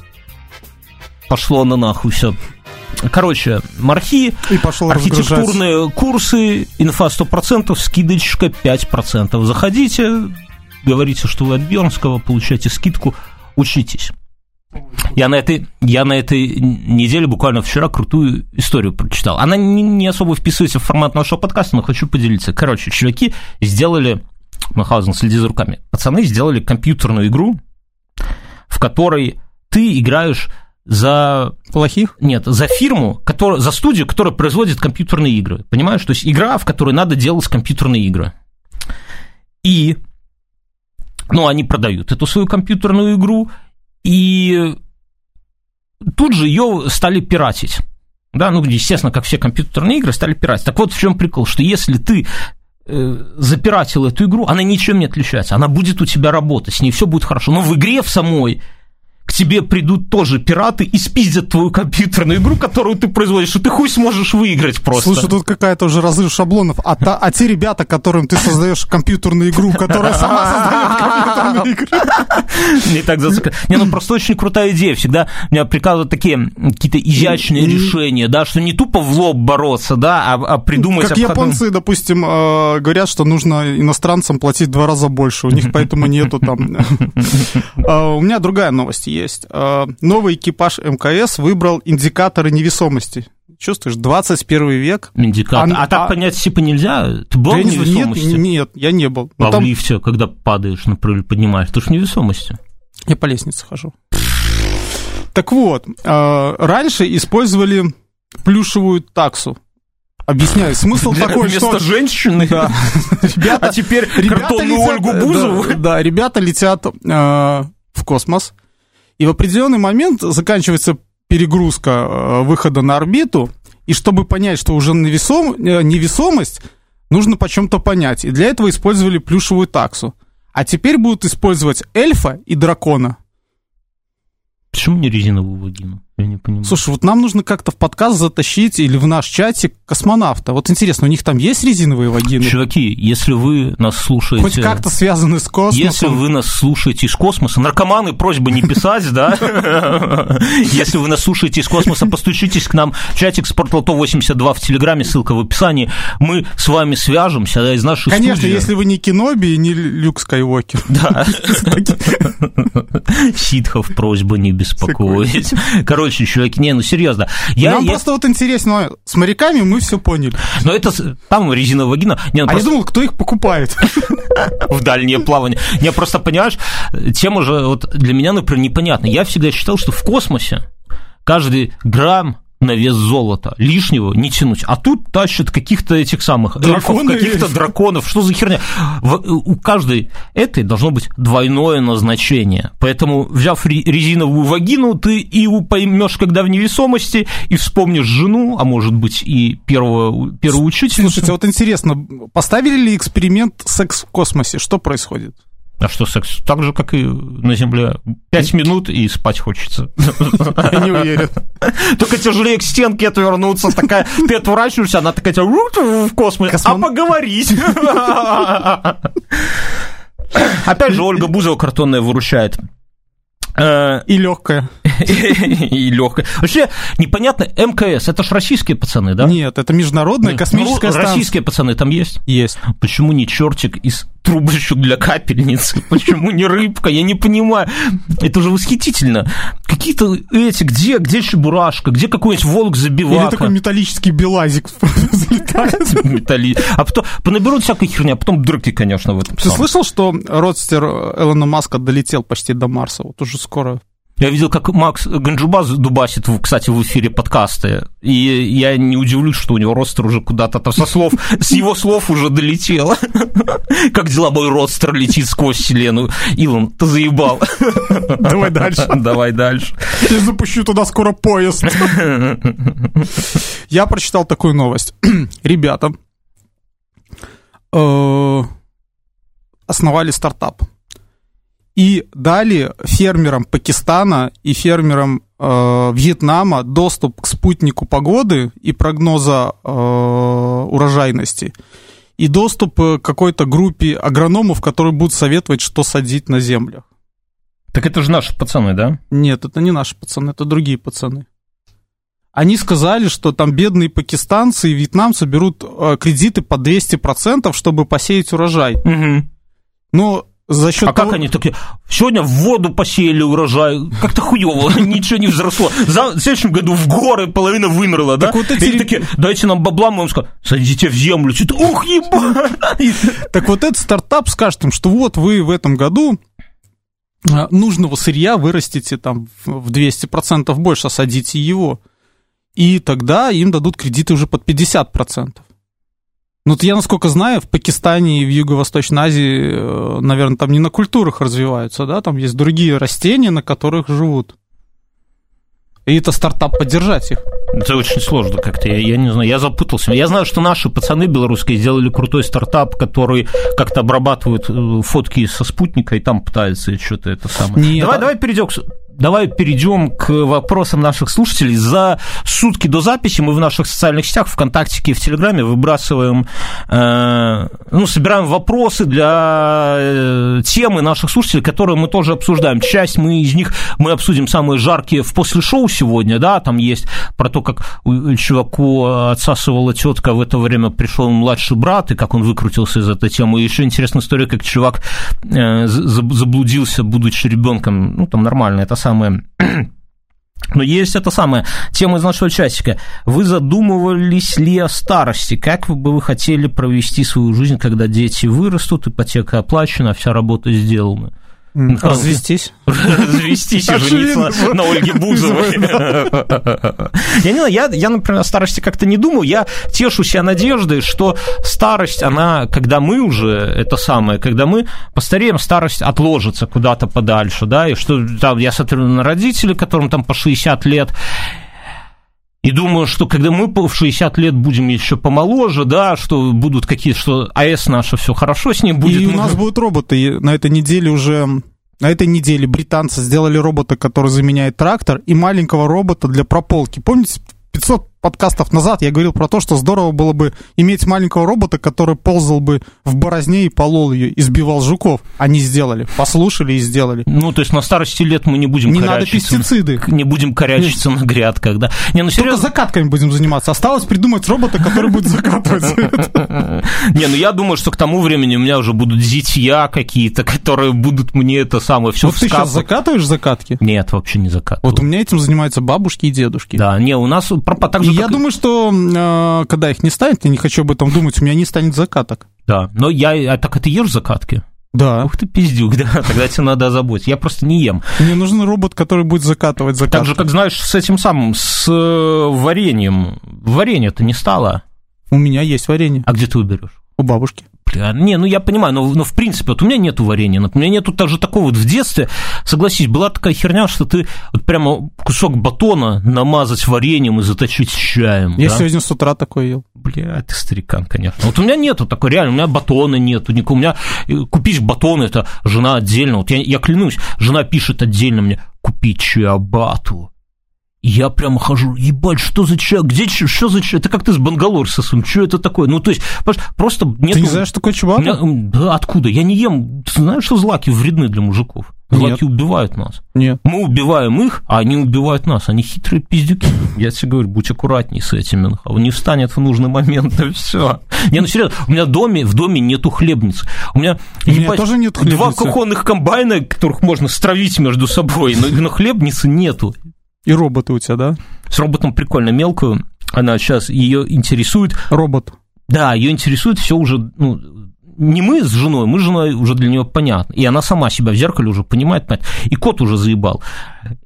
пошло на нахуй все. Короче, мархи, и пошел архитектурные курсы, инфа 100%, скидочка 5%. Заходите, говорите, что вы от Бернского, получаете скидку, учитесь. Я на, этой, я на этой неделе, буквально вчера, крутую историю прочитал. Она не, не особо вписывается в формат нашего подкаста, но хочу поделиться. Короче, чуваки сделали... Махаузен, следи за руками. Пацаны сделали компьютерную игру, в которой ты играешь за... Плохих? Нет, за фирму, которая, за студию, которая производит компьютерные игры. Понимаешь? То есть игра, в которой надо делать компьютерные игры. И ну, они продают эту свою компьютерную игру, и тут же ее стали пиратить. Да, ну, естественно, как все компьютерные игры, стали пиратить. Так вот в чем прикол, что если ты э, запиратил эту игру, она ничем не отличается, она будет у тебя работать, с ней все будет хорошо. Но в игре в самой к тебе придут тоже пираты и спиздят твою компьютерную игру, которую ты производишь, и ты хуй сможешь выиграть просто. Слушай, тут какая-то уже разрыв шаблонов. А, та, а те ребята, которым ты создаешь компьютерную игру, которая сама создает компьютерную игру. Не так зациклен. Не, ну просто очень крутая идея. Всегда меня приказывают такие какие-то изящные решения, да, что не тупо в лоб бороться, да, а, а придумать... Как японцы, допустим, э, говорят, что нужно иностранцам платить два раза больше, у них поэтому нету там... А, у меня другая новость есть. Э, новый экипаж МКС выбрал индикаторы невесомости. Чувствуешь, 21 век. Индикатор. А, а так а... понять типа нельзя? Ты был да в невесомости? Нет, нет, я не был. А там... в лифте, когда падаешь, например, поднимаешь, ты же в невесомости. Я по лестнице хожу. Так вот, э, раньше использовали плюшевую таксу. Объясняю, смысл Для, такой, вместо что... женщины, да. ребята, а теперь картонную Ольгу Бузову. Да, да, ребята летят э, в космос, и в определенный момент заканчивается перегрузка э, выхода на орбиту, и чтобы понять, что уже невесом, э, невесомость, нужно по чем-то понять. И для этого использовали плюшевую таксу. А теперь будут использовать эльфа и дракона. Почему не резиновую вагину? Я не понимаю. Слушай, вот нам нужно как-то в подкаст затащить или в наш чатик космонавта. Вот интересно, у них там есть резиновые вагины? Чуваки, если вы нас слушаете... Хоть как-то связаны с космосом. Если вы нас слушаете из космоса, наркоманы, просьба не писать, да? Если вы нас слушаете из космоса, постучитесь к нам чатик Спортлото 82 в Телеграме, ссылка в описании. Мы с вами свяжемся да, из нашей Конечно, если вы не Киноби и не Люк Скайуокер. Да. Ситхов просьба не беспокоить. Короче, чуваки, не, ну серьезно. Я, Нам я... просто вот интересно, с моряками мы все поняли. Но это там резиновая вагина. Не, ну, а просто... я думал, кто их покупает. В дальнее плавание. Не, просто понимаешь, тема же вот для меня, например, непонятна. Я всегда считал, что в космосе каждый грамм на вес золота. Лишнего не тянуть. А тут тащат каких-то этих самых Драконы. эльфов, каких-то драконов. Что за херня? у каждой этой должно быть двойное назначение. Поэтому, взяв резиновую вагину, ты и поймешь, когда в невесомости, и вспомнишь жену, а может быть и первого, первую учительницу. Слушайте, вот интересно, поставили ли эксперимент секс в космосе? Что происходит? А что секс? Так же, как и на Земле. Пять минут и спать хочется. Не уверен. Только тяжелее к стенке отвернуться. Такая, ты отворачиваешься, она такая в космос. А поговорить? Опять же, Ольга Бузова картонная выручает. Э, и легкая. И легкая. Вообще, непонятно, МКС, это ж российские пацаны, да? Нет, это международная космическая станция. Российские пацаны там есть? Есть. Почему не чертик из трубочек для капельницы? Почему не рыбка? Я не понимаю. Это же восхитительно. Какие-то эти, где, где чебурашка, где какой-нибудь волк забивака? Или такой металлический белазик залетает. А потом понаберут всякой херни, а потом дырки, конечно, в этом. Ты слышал, что родстер Элона Маска долетел почти до Марса? Вот уже скоро я видел, как Макс Ганджубаз дубасит, кстати, в эфире подкасты, и я не удивлюсь, что у него ростер уже куда-то со слов, с его слов уже долетело. Как дела, мой ростер летит сквозь вселенную. Илон, ты заебал. Давай дальше. Давай дальше. Я запущу туда скоро поезд. Я прочитал такую новость. Ребята э, основали стартап и дали фермерам Пакистана и фермерам э, Вьетнама доступ к спутнику погоды и прогноза э, урожайности, и доступ э, к какой-то группе агрономов, которые будут советовать, что садить на землях. Так это же наши пацаны, да? Нет, это не наши пацаны, это другие пацаны. Они сказали, что там бедные пакистанцы и вьетнамцы берут э, кредиты по 200%, чтобы посеять урожай. Угу. Но за счет а того... как они такие, сегодня в воду посеяли урожай, как-то хуево, ничего не взросло. За, в следующем году в горы половина вымерла, да? Так вот эти... И такие, дайте нам бабла, мы им скажем, садите в землю. Что-то, ух, ебать! Так вот этот стартап скажет им, что вот вы в этом году а, нужного сырья вырастите там в 200% больше, садите его. И тогда им дадут кредиты уже под 50%. Ну, я, насколько знаю, в Пакистане и в Юго-Восточной Азии, э, наверное, там не на культурах развиваются, да, там есть другие растения, на которых живут. И это стартап поддержать их. Это очень сложно как-то, я, я не знаю, я запутался. Я знаю, что наши пацаны белорусские сделали крутой стартап, который как-то обрабатывает э, фотки со спутника и там пытается что-то это самое. Нет, давай, а... давай перейдем к давай перейдем к вопросам наших слушателей. За сутки до записи мы в наших социальных сетях, ВКонтакте и в Телеграме выбрасываем, э, ну, собираем вопросы для э, темы наших слушателей, которые мы тоже обсуждаем. Часть мы из них мы обсудим самые жаркие в после шоу сегодня, да, там есть про то, как у чуваку отсасывала тетка, в это время пришел младший брат, и как он выкрутился из этой темы. И еще интересная история, как чувак э, заблудился, будучи ребенком, ну, там нормально, это самое но есть это самое, тема из нашего часика. Вы задумывались ли о старости? Как бы вы хотели провести свою жизнь, когда дети вырастут, ипотека оплачена, вся работа сделана? Развестись. Развестись и жениться на Ольге Бузовой. Я не знаю, я, я, например, о старости как-то не думаю. Я тешу себя надеждой, что старость, она, когда мы уже, это самое, когда мы постареем, старость отложится куда-то подальше, да, и что там, я смотрю на родителей, которым там по 60 лет, и думаю, что когда мы в 60 лет будем еще помоложе, да, что будут какие-то, что АЭС наша все хорошо с ним будет. И у нас будут роботы. На этой неделе уже на этой неделе британцы сделали робота, который заменяет трактор, и маленького робота для прополки. Помните, 500 подкастов назад я говорил про то, что здорово было бы иметь маленького робота, который ползал бы в борозне и полол ее, избивал жуков. Они сделали, послушали и сделали. Ну, то есть на старости лет мы не будем Не надо пестициды. Не будем корячиться на грядках, да. Не, ну серьезно. Только закатками будем заниматься. Осталось придумать робота, который будет закатывать. Не, ну я думаю, что к тому времени у меня уже будут зитья какие-то, которые будут мне это самое все Вот ты сейчас закатываешь закатки? Нет, вообще не закатываю. Вот у меня этим занимаются бабушки и дедушки. Да, не, у нас так же, я как... думаю, что э, когда их не станет, я не хочу об этом думать, у меня не станет закаток. Да, но я... А так а ты ешь закатки? Да. Ух ты, пиздюк, да, тогда тебе надо озаботиться. Я просто не ем. Мне нужен робот, который будет закатывать закатки. Так же, как знаешь, с этим самым, с э, вареньем. Варенье-то не стало. У меня есть варенье. А где ты уберешь? У бабушки. Бля, не, ну я понимаю, но, но в принципе, вот у меня нету варенья, у меня нету также такого вот в детстве, согласись, была такая херня, что ты вот прямо кусок батона намазать вареньем и заточить чаем. Я да? сегодня с утра такой ел. Бля, ты старикан, конечно. Вот у меня нету такой, реально, у меня батона нету, у меня э, купить батон, это жена отдельно, вот я, я клянусь, жена пишет отдельно мне, купить чиабату я прямо хожу, ебать, что за человек, где, что за человек, это как ты с Бангалор сосун, что это такое? Ну, то есть, просто нет... Ты не знаешь, что такое чувак? Да, откуда? Я не ем, ты знаешь, что злаки вредны для мужиков? Злаки Нет. убивают нас. Нет. Мы убиваем их, а они убивают нас. Они хитрые пиздюки. Я тебе говорю, будь аккуратней с этим. Он не встанет в нужный момент, и все. Не, ну серьезно, у меня в доме, в доме нету хлебницы. У меня, у меня тоже нет хлебницы. Два кухонных комбайна, которых можно стравить между собой, но, но хлебницы нету. И роботы у тебя, да? С роботом прикольно мелкую. Она сейчас ее интересует. Робот. Да, ее интересует все уже, ну, не мы с женой, мы с женой уже для нее понятно. И она сама себя в зеркале уже понимает, понимает. И кот уже заебал.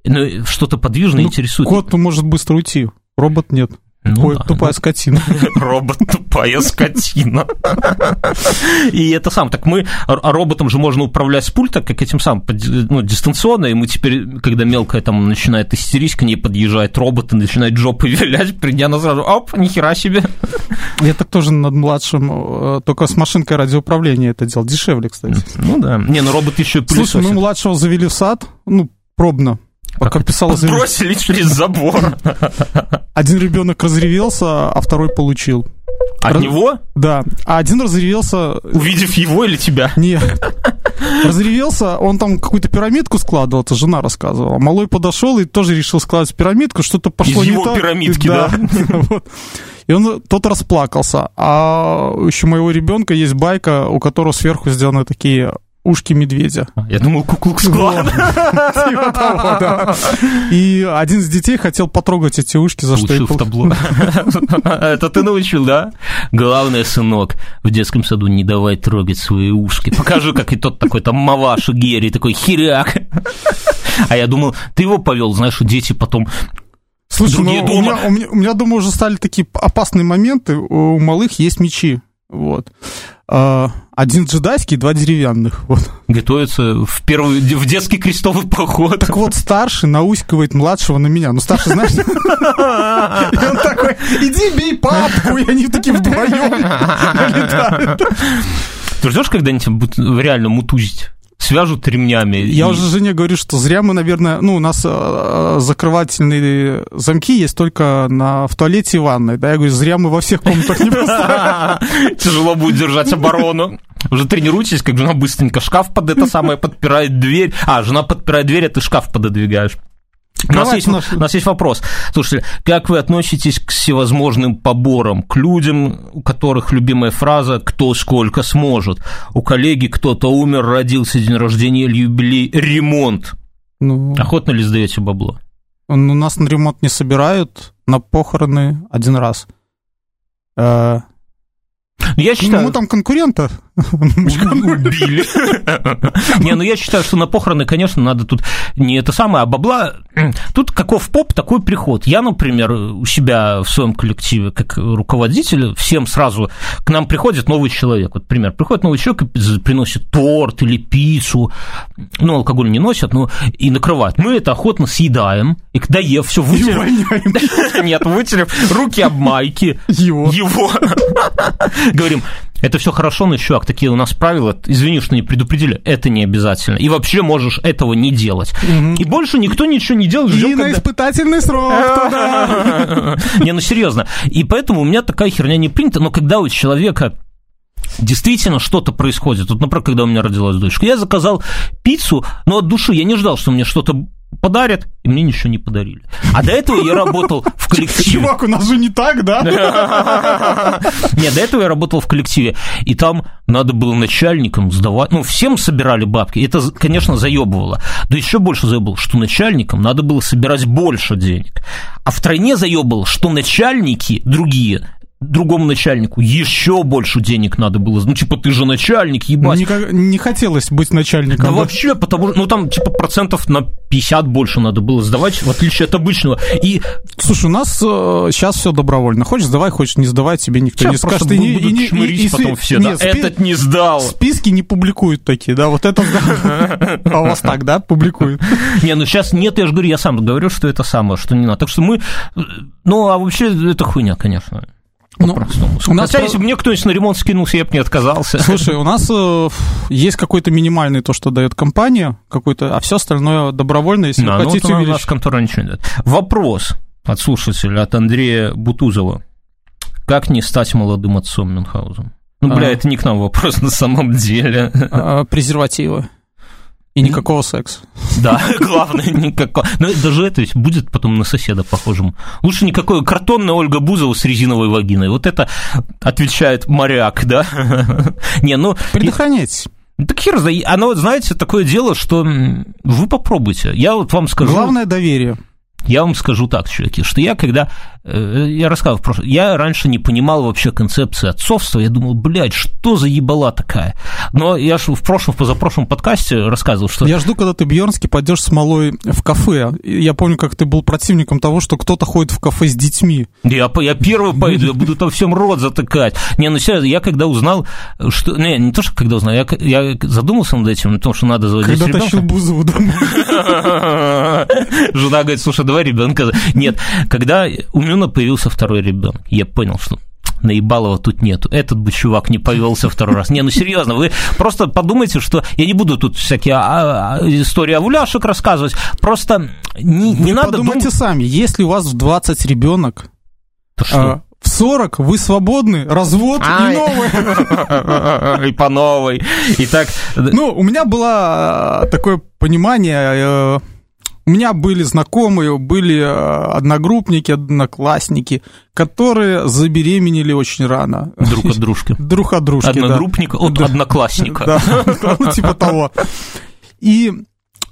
Ну, что-то подвижное ну, интересует. Кот может быстро уйти, робот нет. Ну, да, тупая скотина. Робот тупая скотина. И это сам, так мы, а роботом же можно управлять с пульта, как этим самым, ну, дистанционно, и мы теперь, когда мелкая там начинает истерить, к ней подъезжает робот и начинает жопы вилять, придя на сразу, оп, нихера себе. Я так тоже над младшим, э, только с машинкой радиоуправления это делал, дешевле, кстати. Ну да, не, ну робот еще Слушай, мы младшего завели в сад, ну, пробно, Пока писала Бросили через забор. Один ребенок разревелся, а второй получил. От Раз... него? Да. А один разревелся... Увидев его или тебя? Нет. Разревелся, он там какую-то пирамидку складывал, это жена рассказывала. Малой подошел и тоже решил складывать пирамидку, что-то пошло Из не его так. пирамидки, да. вот. И он тот расплакался. А еще моего ребенка есть байка, у которого сверху сделаны такие ушки медведя. А, я думал, куклукс-клан. Типа и один из детей хотел потрогать эти ушки, за что в табло. Это ты научил, да? Главное, сынок, в детском саду не давай трогать свои ушки. Покажу, как и тот такой там Маваша Герри, такой херяк. А я думал, ты его повел, знаешь, дети потом Слушай, ну, у, меня, у, меня, у меня, думаю, уже стали такие опасные моменты. У малых есть мечи. Вот. А, один джедайский, два деревянных. Вот. Готовится в первый в детский крестовый поход. Так вот, старший наускивает младшего на меня. Ну, старший, знаешь, и он такой, иди бей папку, и они такие вдвоем Ты ждешь когда-нибудь реально мутузить? Свяжут ремнями. Я и... уже Жене говорю, что зря мы, наверное, ну, у нас э, закрывательные замки есть только на, в туалете и ванной, да, я говорю, зря мы во всех комнатах не поставим. Тяжело будет держать оборону. Уже тренируйтесь, как жена быстренько шкаф под это самое подпирает дверь. А, жена подпирает дверь, а ты шкаф пододвигаешь. У нас, есть, наш... у нас есть вопрос. Слушайте, как вы относитесь к всевозможным поборам, к людям, у которых любимая фраза «кто сколько сможет», у коллеги кто-то умер, родился, день рождения или юбилей, ремонт. Ну... Охотно ли сдаете бабло? У нас на ремонт не собирают, на похороны один раз. Э, я считаю... Ну, мы там конкурента убили. Не, ну я считаю, что на похороны, конечно, надо тут не это самое, а бабла. Тут каков поп, такой приход. Я, например, у себя в своем коллективе, как руководитель, всем сразу к нам приходит новый человек. Вот, пример, приходит новый человек и приносит торт или пиццу. Ну, алкоголь не носят, но и накрывают. Мы это охотно съедаем, и когда ев, все вытерем. Нет, вытерем руки об майки. Его. Его. Говорим, это все хорошо, но, чувак, такие у нас правила, извини, что не предупредили, это не обязательно. И вообще можешь этого не делать. Угу. И больше никто ничего не делает. Ждем, и когда... на испытательный срок Не, ну серьезно. И поэтому у меня такая херня не принята, но когда у человека действительно что-то происходит. Вот, например, когда у меня родилась дочка, я заказал пиццу, но от души я не ждал, что мне что-то подарят, и мне ничего не подарили. А до этого я работал в коллективе. Чувак, у нас же не так, да? Нет, до этого я работал в коллективе, и там надо было начальникам сдавать, ну, всем собирали бабки, это, конечно, заебывало. Да еще больше заебывало, что начальникам надо было собирать больше денег. А в тройне заебывало, что начальники другие другому начальнику еще больше денег надо было. Ну, типа, ты же начальник, ебать. Никак, не хотелось быть начальником. Да, да вообще, потому что, ну, там, типа, процентов на 50 больше надо было сдавать, в отличие от обычного. И... Слушай, у нас э, сейчас все добровольно. Хочешь сдавай, хочешь не сдавай, тебе никто сейчас не скажет. Ты не, и, и, и, потом все, нет, да, спи... этот не сдал. Списки не публикуют такие, да, вот это... А у вас так, да, публикуют? Не, ну сейчас нет, я же говорю, я сам говорю, что это самое, что не надо. Так что мы... Ну, а вообще, это хуйня, конечно. Ну, у нас Хотя, если бы мне кто-нибудь на ремонт скинулся, я бы не отказался. Слушай, у нас э, есть какой-то минимальный то, что дает компания, какой-то, а все остальное добровольно, если да, вы хотите ну, вот увеличить. контора ничего не дает. Вопрос от слушателя, от Андрея Бутузова. Как не стать молодым отцом Мюнхгаузен? Ну, бля, а... это не к нам вопрос на самом деле. А, презервативы. И никакого секса. Да, главное, никакого. Но даже это ведь будет потом на соседа похожим. Лучше никакой картонная Ольга Бузова с резиновой вагиной. Вот это отвечает моряк, да? Не, ну... Предохраняйтесь. Так хер, оно, знаете, такое дело, что вы попробуйте. Я вот вам скажу... Главное доверие. Я вам скажу так, чуваки, что я когда, я рассказывал в прошлом, я раньше не понимал вообще концепции отцовства, я думал, блядь, что за ебала такая? Но я же в прошлом, в позапрошлом подкасте рассказывал, что... Я жду, когда ты, Бьернский, пойдешь с малой в кафе. Я помню, как ты был противником того, что кто-то ходит в кафе с детьми. Я, я первый пойду, я буду там всем рот затыкать. Не, ну серьезно, я когда узнал, что... Не, не то, что когда узнал, я, я задумался над этим, на том, что надо заводить Когда ребенка. тащил Бузову домой. Жена говорит, слушай, два ребенка. Нет, когда у Мюна появился второй ребенок, я понял, что наебалова тут нету. Этот бы чувак не повелся второй раз. Не, ну серьезно, вы просто подумайте, что я не буду тут всякие а, а, истории овуляшек рассказывать. Просто не, не вы надо. Подумайте дум... сами, если у вас в 20 ребенок, то что? А, в 40 вы свободны, развод Ай. и новый. И по новой. И так... Ну, у меня было такое понимание, э, у меня были знакомые, были э, одногруппники, одноклассники, которые забеременели очень рано. Друг от дружки. Друг от дружки, Одногруппника от одноклассника. Да, ну, типа того. И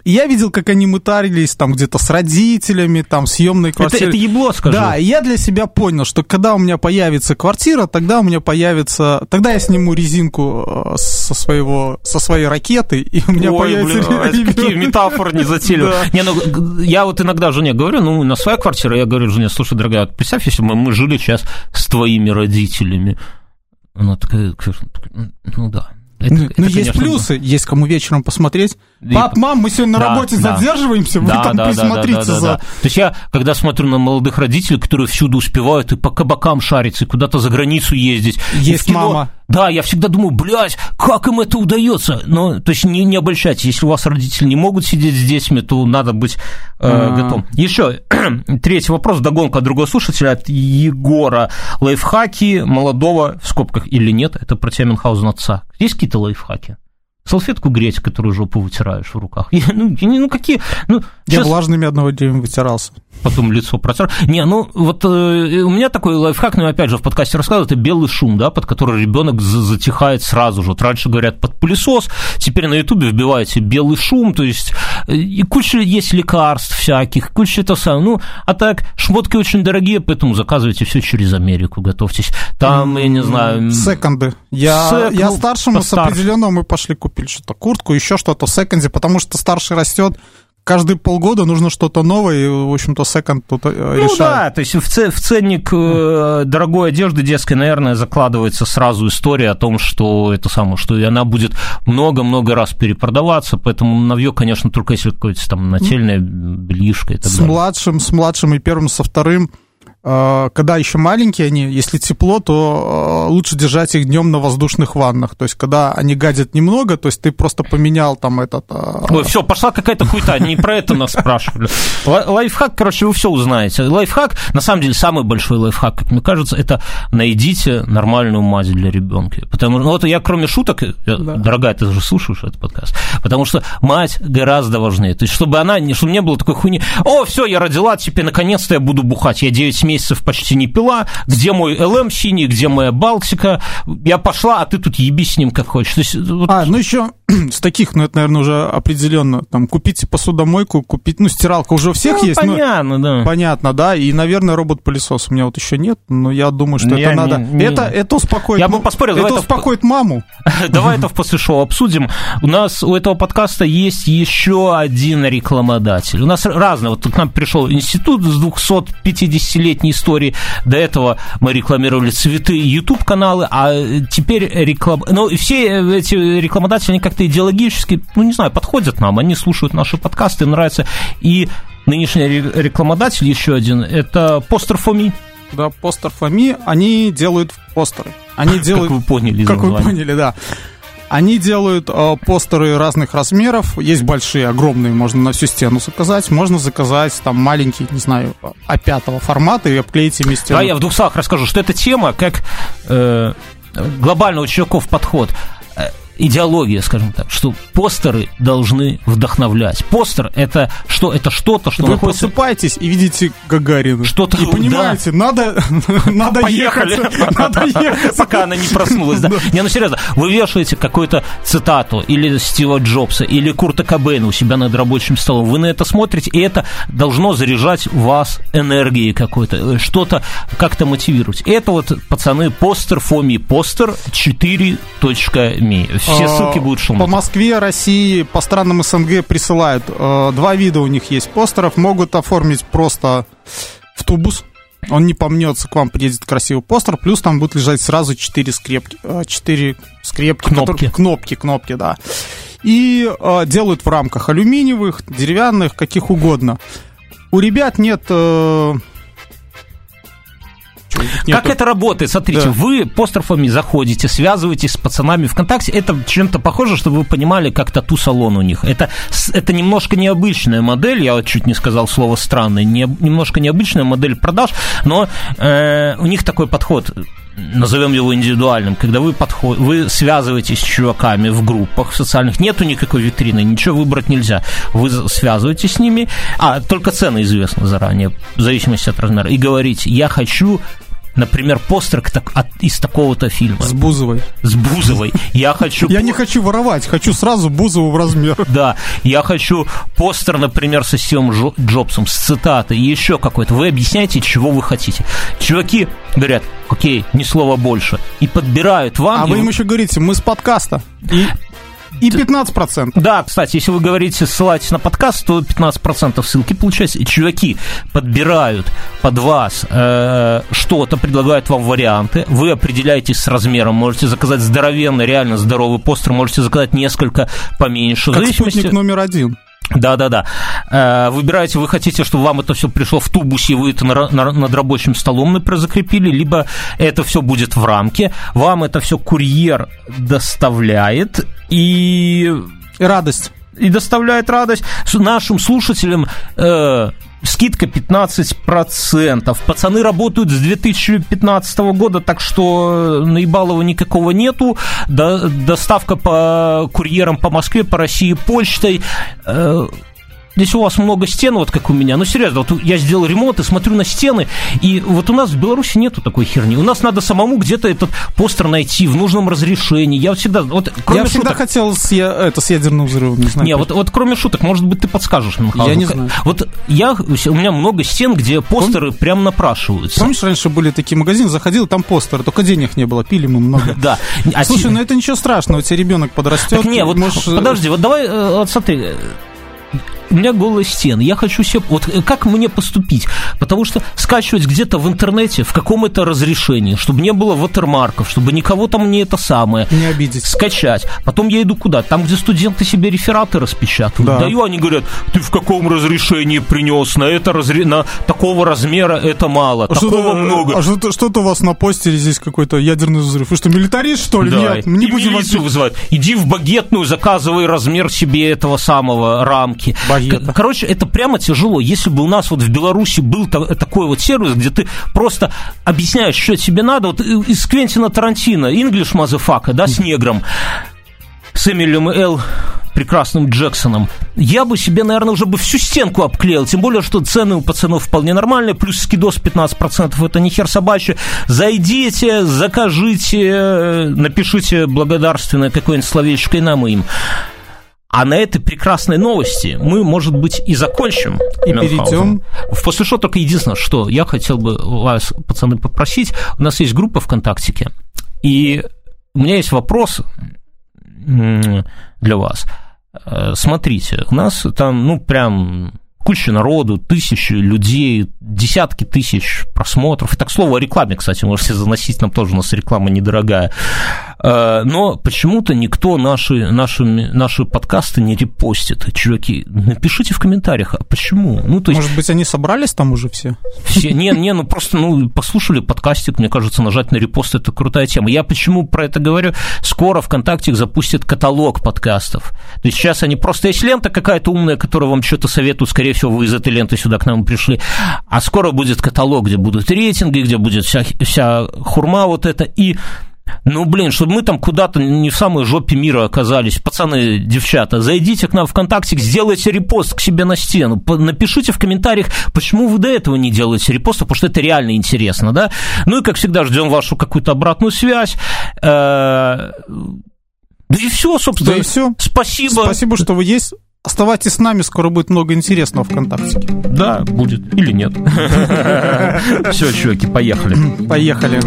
я видел, как они мытарились там где-то с родителями, там, съемной квартиры. Это, это ебло, скажу. Да, и я для себя понял, что когда у меня появится квартира, тогда у меня появится... Тогда я сниму резинку э, со, своего, со своей ракеты, и у меня Ой, появится... Блин, какие метафоры не затели. Да. Не, ну, я вот иногда жене говорю, ну, на своя квартира, я говорю, жене, слушай, дорогая, представь, если бы мы жили сейчас с твоими родителями. Она такая, ну да, это, ну, это, есть конечно, плюсы, есть кому вечером посмотреть. Пап, мам, мы сегодня на да, работе да. задерживаемся, да, вы там да, присмотрите да, да, да, за... Да. То есть я, когда смотрю на молодых родителей, которые всюду успевают и по кабакам шариться, и куда-то за границу ездить. Есть кино... мама. Да, я всегда думаю, блядь, как им это удается? Но, то есть не, не обольщайтесь, если у вас родители не могут сидеть с детьми, то надо быть э, готовым. Еще третий вопрос, догонка от другого слушателя, от Егора. Лайфхаки молодого, в скобках или нет, это про тебя Мюнхгаузен отца. Есть какие-то лайфхаки? Салфетку греть, которую жопу вытираешь в руках. Я, ну, ну, какие... Ну, я сейчас... влажными одного дня вытирался. Потом лицо протер. Не, ну вот э, у меня такой лайфхак, но опять же в подкасте рассказываю, это белый шум, да, под который ребенок затихает сразу же. Вот раньше говорят под пылесос, теперь на ютубе вбиваете белый шум, то есть э, и куча есть лекарств всяких, куча это самое. Ну, а так, шмотки очень дорогие, поэтому заказывайте все через Америку, готовьтесь. Там, я не знаю... Секонды. Я, Сек, я старшему постарше. с определенного мы пошли купили что-то, куртку, еще что-то в секонде, потому что старший растет, каждые полгода нужно что-то новое, и, в общем-то, секонд тут э, ну, решает. Ну да, то есть в, в ценник э, дорогой одежды детской, наверное, закладывается сразу история о том, что это самое, что и она будет много-много раз перепродаваться, поэтому новье, конечно, только если какое-то там нательное бельишко и так с далее. Младшим, с младшим и первым, со вторым когда еще маленькие они, если тепло, то э, лучше держать их днем на воздушных ваннах. То есть, когда они гадят немного, то есть ты просто поменял там этот... Э, Ой, все, пошла какая-то хуйта, не про это нас спрашивали. Лайфхак, короче, вы все узнаете. Лайфхак, на самом деле, самый большой лайфхак, как мне кажется, это найдите нормальную мать для ребенка. Потому что, ну вот я кроме шуток, да. дорогая, ты же слушаешь этот подкаст, потому что мать гораздо важнее. То есть, чтобы она, чтобы не было такой хуйни, о, все, я родила, теперь наконец-то я буду бухать, я 9 месяцев почти не пила, где мой ЛМ синий, где моя Балтика, я пошла, а ты тут еби с ним как хочешь. То есть, вот... А, ну еще с таких, ну это, наверное, уже определенно, там, купите посудомойку, купить, ну, стиралка уже у всех ну, есть. понятно, ну, да. Понятно, да, и, наверное, робот-пылесос у меня вот еще нет, но я думаю, что я это не, надо. Не, это, это успокоит. Я бы поспорил, это успокоит в... маму. Давай это в после шоу обсудим. У нас у этого подкаста есть еще один рекламодатель. У нас разные. Вот к нам пришел институт с 250-летней историей. До этого мы рекламировали цветы YouTube каналы, а теперь реклам... Ну, все эти рекламодатели, они как-то идеологически, ну, не знаю, подходят нам, они слушают наши подкасты, им нравится. И нынешний рекламодатель еще один, это постер Фоми. Да, постер Фоми, они делают постеры. Они делают... Как вы поняли. Как вы поняли, да. Они делают э, постеры разных размеров. Есть большие, огромные, можно на всю стену заказать. Можно заказать там маленькие, не знаю, А5 формата и обклеить ими стену. Да, я в двух словах расскажу, что эта тема, как э, глобальный у Чирков подход идеология, скажем так, что постеры должны вдохновлять. Постер это что? Это что-то, что Вы находится... просыпаетесь и видите Гагарина. Что-то, и понимаете, да. надо, надо Поехали. ехать. Надо ехать. Пока она не проснулась. Да? Не, ну серьезно, вы вешаете какую-то цитату или Стива Джобса, или Курта Кобейна у себя над рабочим столом. Вы на это смотрите, и это должно заряжать вас энергией какой-то, что-то как-то мотивировать. Это вот, пацаны, постер Фоми, постер 4.me. Все а, ссылки будут шумно. По Москве, России, по странам СНГ присылают. Э, два вида у них есть постеров. Могут оформить просто в тубус. Он не помнется, к вам приедет красивый постер, плюс там будет лежать сразу четыре скрепки, э, четыре скрепки, кнопки, которые, кнопки, кнопки, да. И э, делают в рамках алюминиевых, деревянных, каких угодно. У ребят нет э, как это работает? Смотрите, да. вы постерфами заходите, связываетесь с пацанами ВКонтакте. Это чем-то похоже, чтобы вы понимали, как тату-салон у них. Это, это немножко необычная модель, я чуть не сказал слово странный, не, немножко необычная модель продаж, но э, у них такой подход назовем его индивидуальным, когда вы, подход, вы связываетесь с чуваками в группах социальных, нету никакой витрины, ничего выбрать нельзя. Вы связываетесь с ними, а только цены известны заранее, в зависимости от размера, и говорите, я хочу например, постер от, из такого-то фильма. С Бузовой. С Бузовой. Я хочу... Я не хочу воровать, хочу сразу Бузову в размер. Да, я хочу постер, например, со Стивом Джобсом, с цитатой, еще какой-то. Вы объясняете, чего вы хотите. Чуваки говорят, окей, ни слова больше. И подбирают вам... А вы им еще говорите, мы с подкаста. И и 15%. Да, кстати, если вы говорите, ссылайтесь на подкаст, то 15% ссылки получается. И чуваки подбирают под вас э, что-то, предлагают вам варианты. Вы определяетесь с размером. Можете заказать здоровенный, реально здоровый постер, можете заказать несколько поменьше. Как спутник номер один. Да, да, да. Э, выбираете, вы хотите, чтобы вам это все пришло в тубусе, вы это на, на, над рабочим столом, например, закрепили, либо это все будет в рамке, вам это все курьер доставляет и... И радость. И доставляет радость нашим слушателям. Э, скидка 15%. Пацаны работают с 2015 года, так что наебалова никакого нету. До, доставка по курьерам по Москве, по России почтой. Э, если у вас много стен, вот как у меня, ну серьезно, вот я сделал ремонт и смотрю на стены, и вот у нас в Беларуси нету такой херни. У нас надо самому где-то этот постер найти в нужном разрешении. Я всегда, вот кроме Я шуток, всегда хотел с, я, это, с ядерным взрывом, не знаю. Не, вот, вот кроме шуток, может быть, ты подскажешь, Михаил. Я не знаю. Вот я, у меня много стен, где постеры Пом... прям напрашиваются. Помнишь, раньше были такие магазины, заходил, там постеры, только денег не было, пили мы много. Да. А Слушай, ну это ничего страшного, у тебя ребенок подрастет. не, вот подожди, вот давай, э, вот смотри, у меня голые стены, я хочу себе... Вот как мне поступить? Потому что скачивать где-то в интернете в каком-то разрешении, чтобы не было ватермарков, чтобы никого там не это самое... Не обидеть. Скачать. Потом я иду куда? Там, где студенты себе рефераты распечатывают. Да. Даю, они говорят, ты в каком разрешении принес? На это разре... на такого размера это мало, а такого что много. А что-то, что-то у вас на постере здесь какой-то ядерный взрыв. Вы что, милитарист, что ли? Да. Нет, не и будем вас... вызывать. Иди в багетную, заказывай размер себе этого самого рамки. Багета. Короче, это прямо тяжело. Если бы у нас вот в Беларуси был такой вот сервис, где ты просто объясняешь, что тебе надо, вот из Квентина Тарантино, English Motherfucker, да, с негром, с Эмилем Л прекрасным Джексоном, я бы себе, наверное, уже бы всю стенку обклеил. Тем более, что цены у пацанов вполне нормальные, плюс скидос 15%, это не хер собачий. Зайдите, закажите, напишите благодарственное какое-нибудь словечко, и нам им. А на этой прекрасной новости мы, может быть, и закончим. И перейдем. После шоу только единственное, что я хотел бы вас, пацаны, попросить. У нас есть группа ВКонтактике, и у меня есть вопрос для вас. Э, смотрите, у нас там, ну, прям куча народу, тысячи людей, десятки тысяч просмотров. И так слово о рекламе, кстати, можете заносить, нам тоже у нас реклама недорогая. Э, но почему-то никто наши, наши, наши подкасты не репостит. Чуваки, напишите в комментариях, а почему? Ну, то есть... Может быть, они собрались там уже все? все? Не, не, ну просто ну, послушали подкастик, мне кажется, нажать на репост – это крутая тема. Я почему про это говорю? Скоро ВКонтакте запустит каталог подкастов. То есть сейчас они просто есть лента какая-то умная, которая вам что-то советует, скорее всего, вы из этой ленты сюда к нам пришли. А скоро будет каталог, где будут рейтинги, где будет вся, вся хурма вот это. И ну, блин, чтобы мы там куда-то не в самой жопе мира оказались. Пацаны, девчата, зайдите к нам в ВКонтакте, сделайте репост к себе на стену. Напишите в комментариях, почему вы до этого не делаете репоста, потому что это реально интересно, да? Ну и, как всегда, ждем вашу какую-то обратную связь. Э, да и все, собственно. Да и все. Спасибо. Спасибо, что вы есть. Оставайтесь с нами, скоро будет много интересного ВКонтакте. Да, будет. Или нет. Все, чуваки, поехали. Поехали.